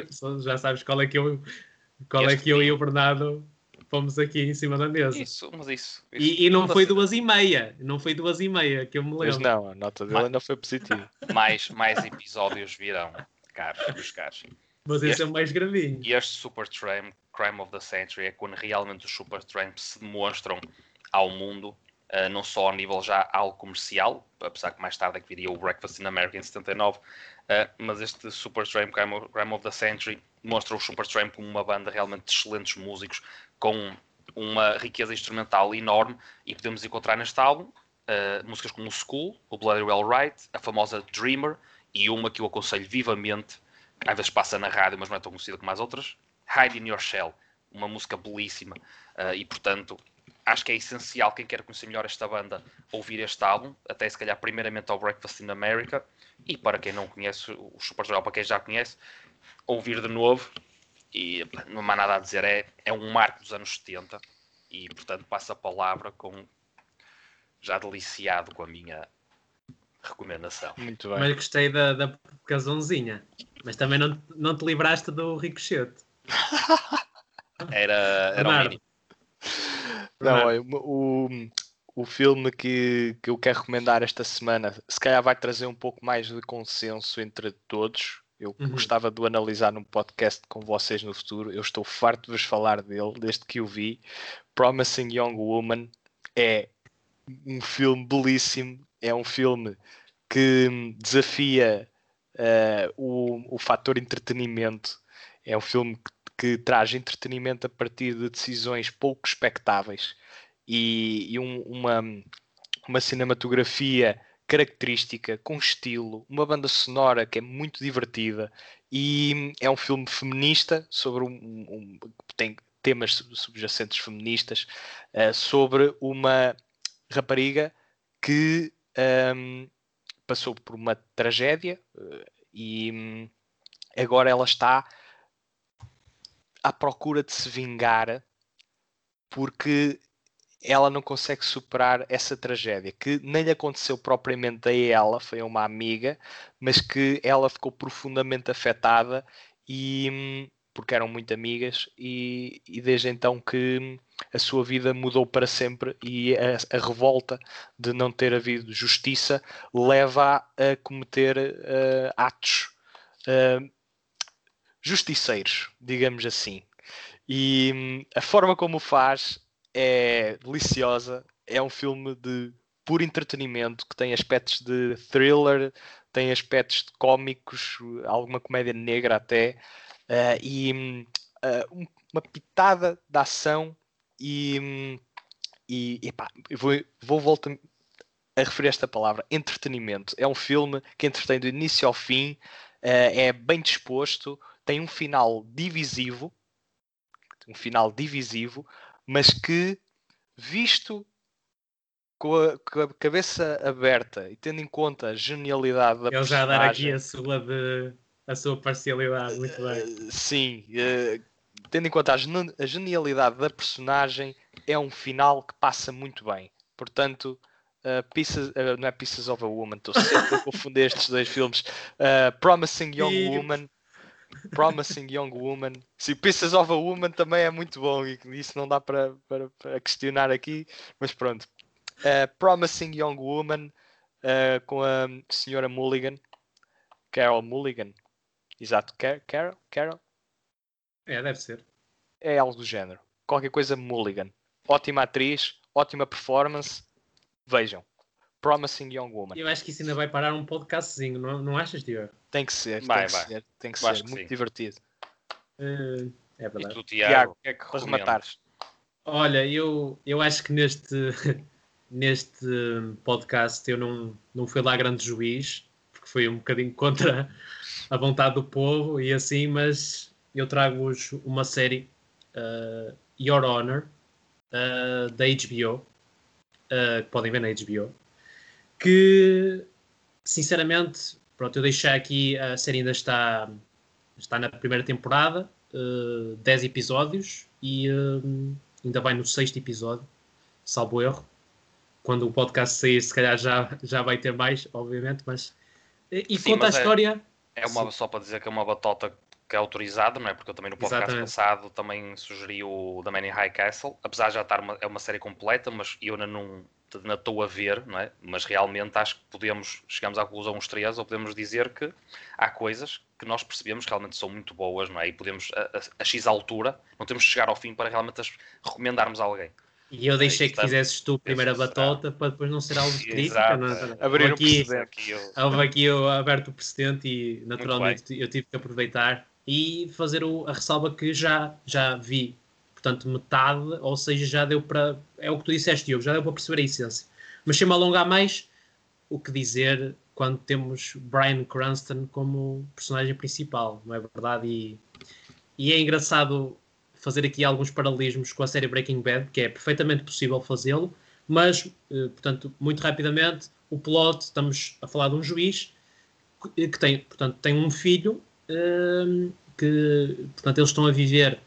já sabes qual é que eu, qual é Este que eu e o Bernardo fomos aqui em cima da mesa. Isso, mas isso. isso E, e não foi assim, duas e meia. Não foi duas e meia que eu me Mas lembro. não, a nota dele Mas- ainda foi positiva. <laughs> Mais, mais episódios virão, caros, meus caros. Mas esse Este- é o mais gravinho. E este Supertramp, Crime of the Century, é quando realmente os Supertramps se demonstram ao mundo, eh, não só a nível já algo comercial, apesar que mais tarde é que viria o Breakfast in America em 79, eh, mas este Supertramp, Crime of, Crime of the Century, mostra o Supertramp como uma banda realmente de excelentes músicos, com uma riqueza instrumental enorme, e podemos encontrar neste álbum eh, músicas como o School, o Bloody Well Right, a famosa Dreamer, e uma que eu aconselho vivamente, que às vezes passa na rádio, mas não é tão conhecida como as outras, Hide in Your Shell, uma música belíssima, eh, e portanto acho que é essencial quem quer conhecer melhor esta banda ouvir este álbum, até se calhar primeiramente ao Breakfast in America, e para quem não conhece o Supertramp, para quem já conhece, ouvir de novo, e não há nada a dizer, é, é um marco dos anos 70, e portanto passo a palavra com já deliciado com a minha recomendação. Muito bem. Mas gostei da, da provocaçãozinha. Mas também não, não te livraste do ricochete. <laughs> Era, era o Bernardo. mínimo. Não, olha, o, o filme que, que eu quero recomendar esta semana, se calhar vai trazer um pouco mais de consenso entre todos. Eu Uhum. gostava de o analisar num podcast com vocês no futuro. Eu estou farto de vos falar dele desde que o vi. Promising Young Woman é um filme belíssimo. É um filme que desafia eh, o, o fator entretenimento. É um filme que, que traz entretenimento a partir de decisões pouco expectáveis e, e um- uma, uma cinematografia característica, com estilo, uma banda sonora que é muito divertida e é um filme feminista sobre um, um tem temas subjacentes feministas uh, sobre uma rapariga que um, passou por uma tragédia uh, e um, agora ela está à procura de se vingar porque ela não consegue superar essa tragédia, que nem lhe aconteceu propriamente a ela, foi a uma amiga, mas que ela ficou profundamente afetada e porque eram muito amigas e, e desde então que a sua vida mudou para sempre e a, a revolta de não ter havido justiça leva a, a cometer uh, atos uh, justiceiros, digamos assim. E hum, a forma como o faz é deliciosa. É um filme de puro entretenimento que tem aspectos de thriller, tem aspectos de cómicos, alguma comédia negra até, uh, e uh, uma pitada de ação e, e epá, vou, vou voltar a referir esta palavra, entretenimento. É um filme que entretém do início ao fim, uh, é bem disposto, tem um final divisivo, um final divisivo, mas que, visto com a, com a, cabeça aberta e tendo em conta a genialidade da Ele já dar aqui a sua, de, a sua parcialidade, muito bem. Uh, sim, uh, tendo em conta a, gen a, genialidade da personagem, é um final que passa muito bem. Portanto, uh, pieces, não é Pieces of a Woman, estou sempre a <laughs> confundir estes dois filmes. Promising Young Woman Promising Young Woman. Se Pieces of a Woman também é muito bom e isso não dá para, para, para questionar aqui, mas pronto. Uh, Promising Young Woman uh, com a senhora Mulligan, Carol Mulligan. Exato, Car Carol? Carol? É, deve ser. É algo do género. Qualquer coisa Mulligan. Ótima atriz, ótima performance. Vejam. Promising Young Woman. Eu acho que isso ainda vai parar um podcastzinho, não, não achas, Tiago? Tem que ser, vai, tem que vai. ser, tem que ser, que muito sim. divertido. Uh, é verdade. E tu, Tiago, Tiago que é que para rematares? Olha, eu, eu acho que neste, <laughs> neste podcast eu não, não fui lá grande juiz, porque foi um bocadinho contra a vontade do povo e assim, mas eu trago-vos uma série, uh, Your Honor, uh, da HBO, uh, que podem ver na HBO, que sinceramente, pronto, eu deixei aqui, a série ainda está, está na primeira temporada, uh, eh, 10 episódios e uh, ainda vai no sexto episódio, salvo erro. Quando o podcast sair, se calhar já, já vai ter mais, obviamente, mas. E Sim, conta mas a é- história. É, é uma, Sim. só para dizer que é uma batota que é autorizada, não é? Porque eu também no podcast Exatamente. passado também sugeri o The Man in High Castle, apesar de já estar uma, é uma série completa, mas eu ainda não, ainda estou a ver, não é? Mas realmente acho que podemos, chegamos à conclusão os três, ou podemos dizer que há coisas que nós percebemos que realmente são muito boas, não é? E podemos, a, a, a X altura, não temos de chegar ao fim para realmente as recomendarmos a alguém. E eu deixei que fizesses tu primeiro a batota para depois não ser algo de crítica. Não é? Abrir aqui, aqui eu... Houve aqui eu aberto o precedente e naturalmente eu tive que aproveitar e fazer o, a ressalva que já, já vi portanto metade, ou seja, já deu para. É o que tu disseste, Diogo, já deu para perceber a essência. Mas sem me alongar mais, o que dizer quando temos Brian Cranston como personagem principal, não é verdade? E, e é engraçado fazer aqui alguns paralelismos com a série Breaking Bad, que é perfeitamente possível fazê-lo, mas, eh, portanto, muito rapidamente, o plot, estamos a falar de um juiz que tem, portanto, tem um filho eh, que, portanto, eles estão a viver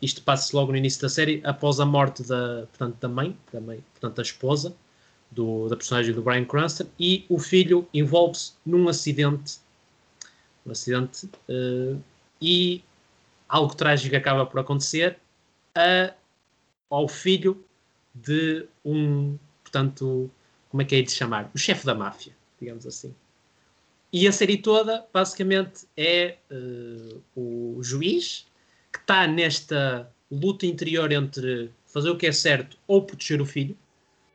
isto passa logo no início da série, após a morte da, portanto, da mãe, da mãe, portanto, da esposa do, da personagem do Brian Cranston, e o filho envolve-se num acidente, um acidente, uh, e algo trágico acaba por acontecer a, ao filho de um, portanto, como é que é de chamar? O chefe da máfia, digamos assim. E a série toda, basicamente, é uh, o juiz que está nesta luta interior entre fazer o que é certo ou proteger o filho,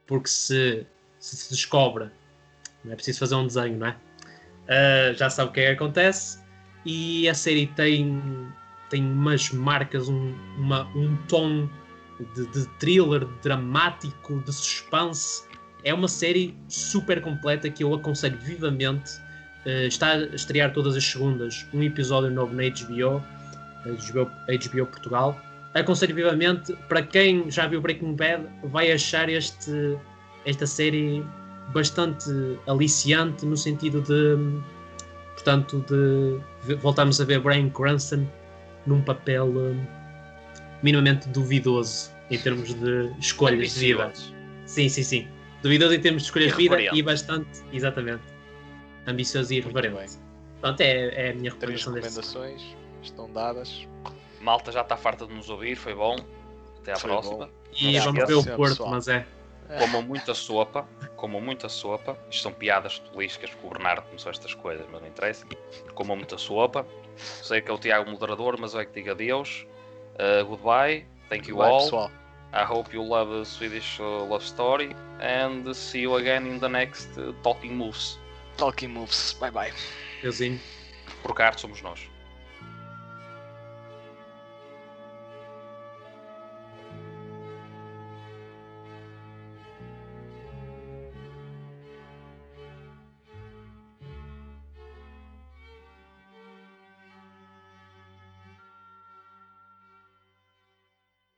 porque se se, se descobre, não é preciso fazer um desenho, não é? Uh, já sabe o que é que acontece. E a série tem, tem umas marcas, um, uma, um tom de, de thriller dramático, de suspense, é uma série super completa que eu aconselho vivamente. Uh, está a estrear todas as segundas um episódio novo na HBO, HBO, HBO Portugal. Aconselho vivamente, para quem já viu Breaking Bad, vai achar este, esta série bastante aliciante no sentido de, portanto, de voltarmos a ver Brian Cranston num papel um, minimamente duvidoso em termos de escolhas de vida. Sim, sim, sim. Duvidoso em termos de escolhas de vida e bastante, exatamente, ambicioso e irreverente. Portanto, é, é a minha recomendação Três recomendações estão dadas. Malta já está farta de nos ouvir, foi bom. Até à foi próxima. Bom. E vamos ver o Porto, pessoal. mas é. Comam muita sopa, comam muita sopa. Isto são piadas toliscas, porque o Bernardo começou estas coisas, mas não interessa. Comam muita sopa. Sei que é o Tiago moderador, mas é que diga adeus. Uh, goodbye. Thank you all. Pessoal. I hope you love the Swedish uh, love story and see you again in the next uh, Talking Moves. Talking Moves. Bye bye. Euzinho. Por cá somos nós.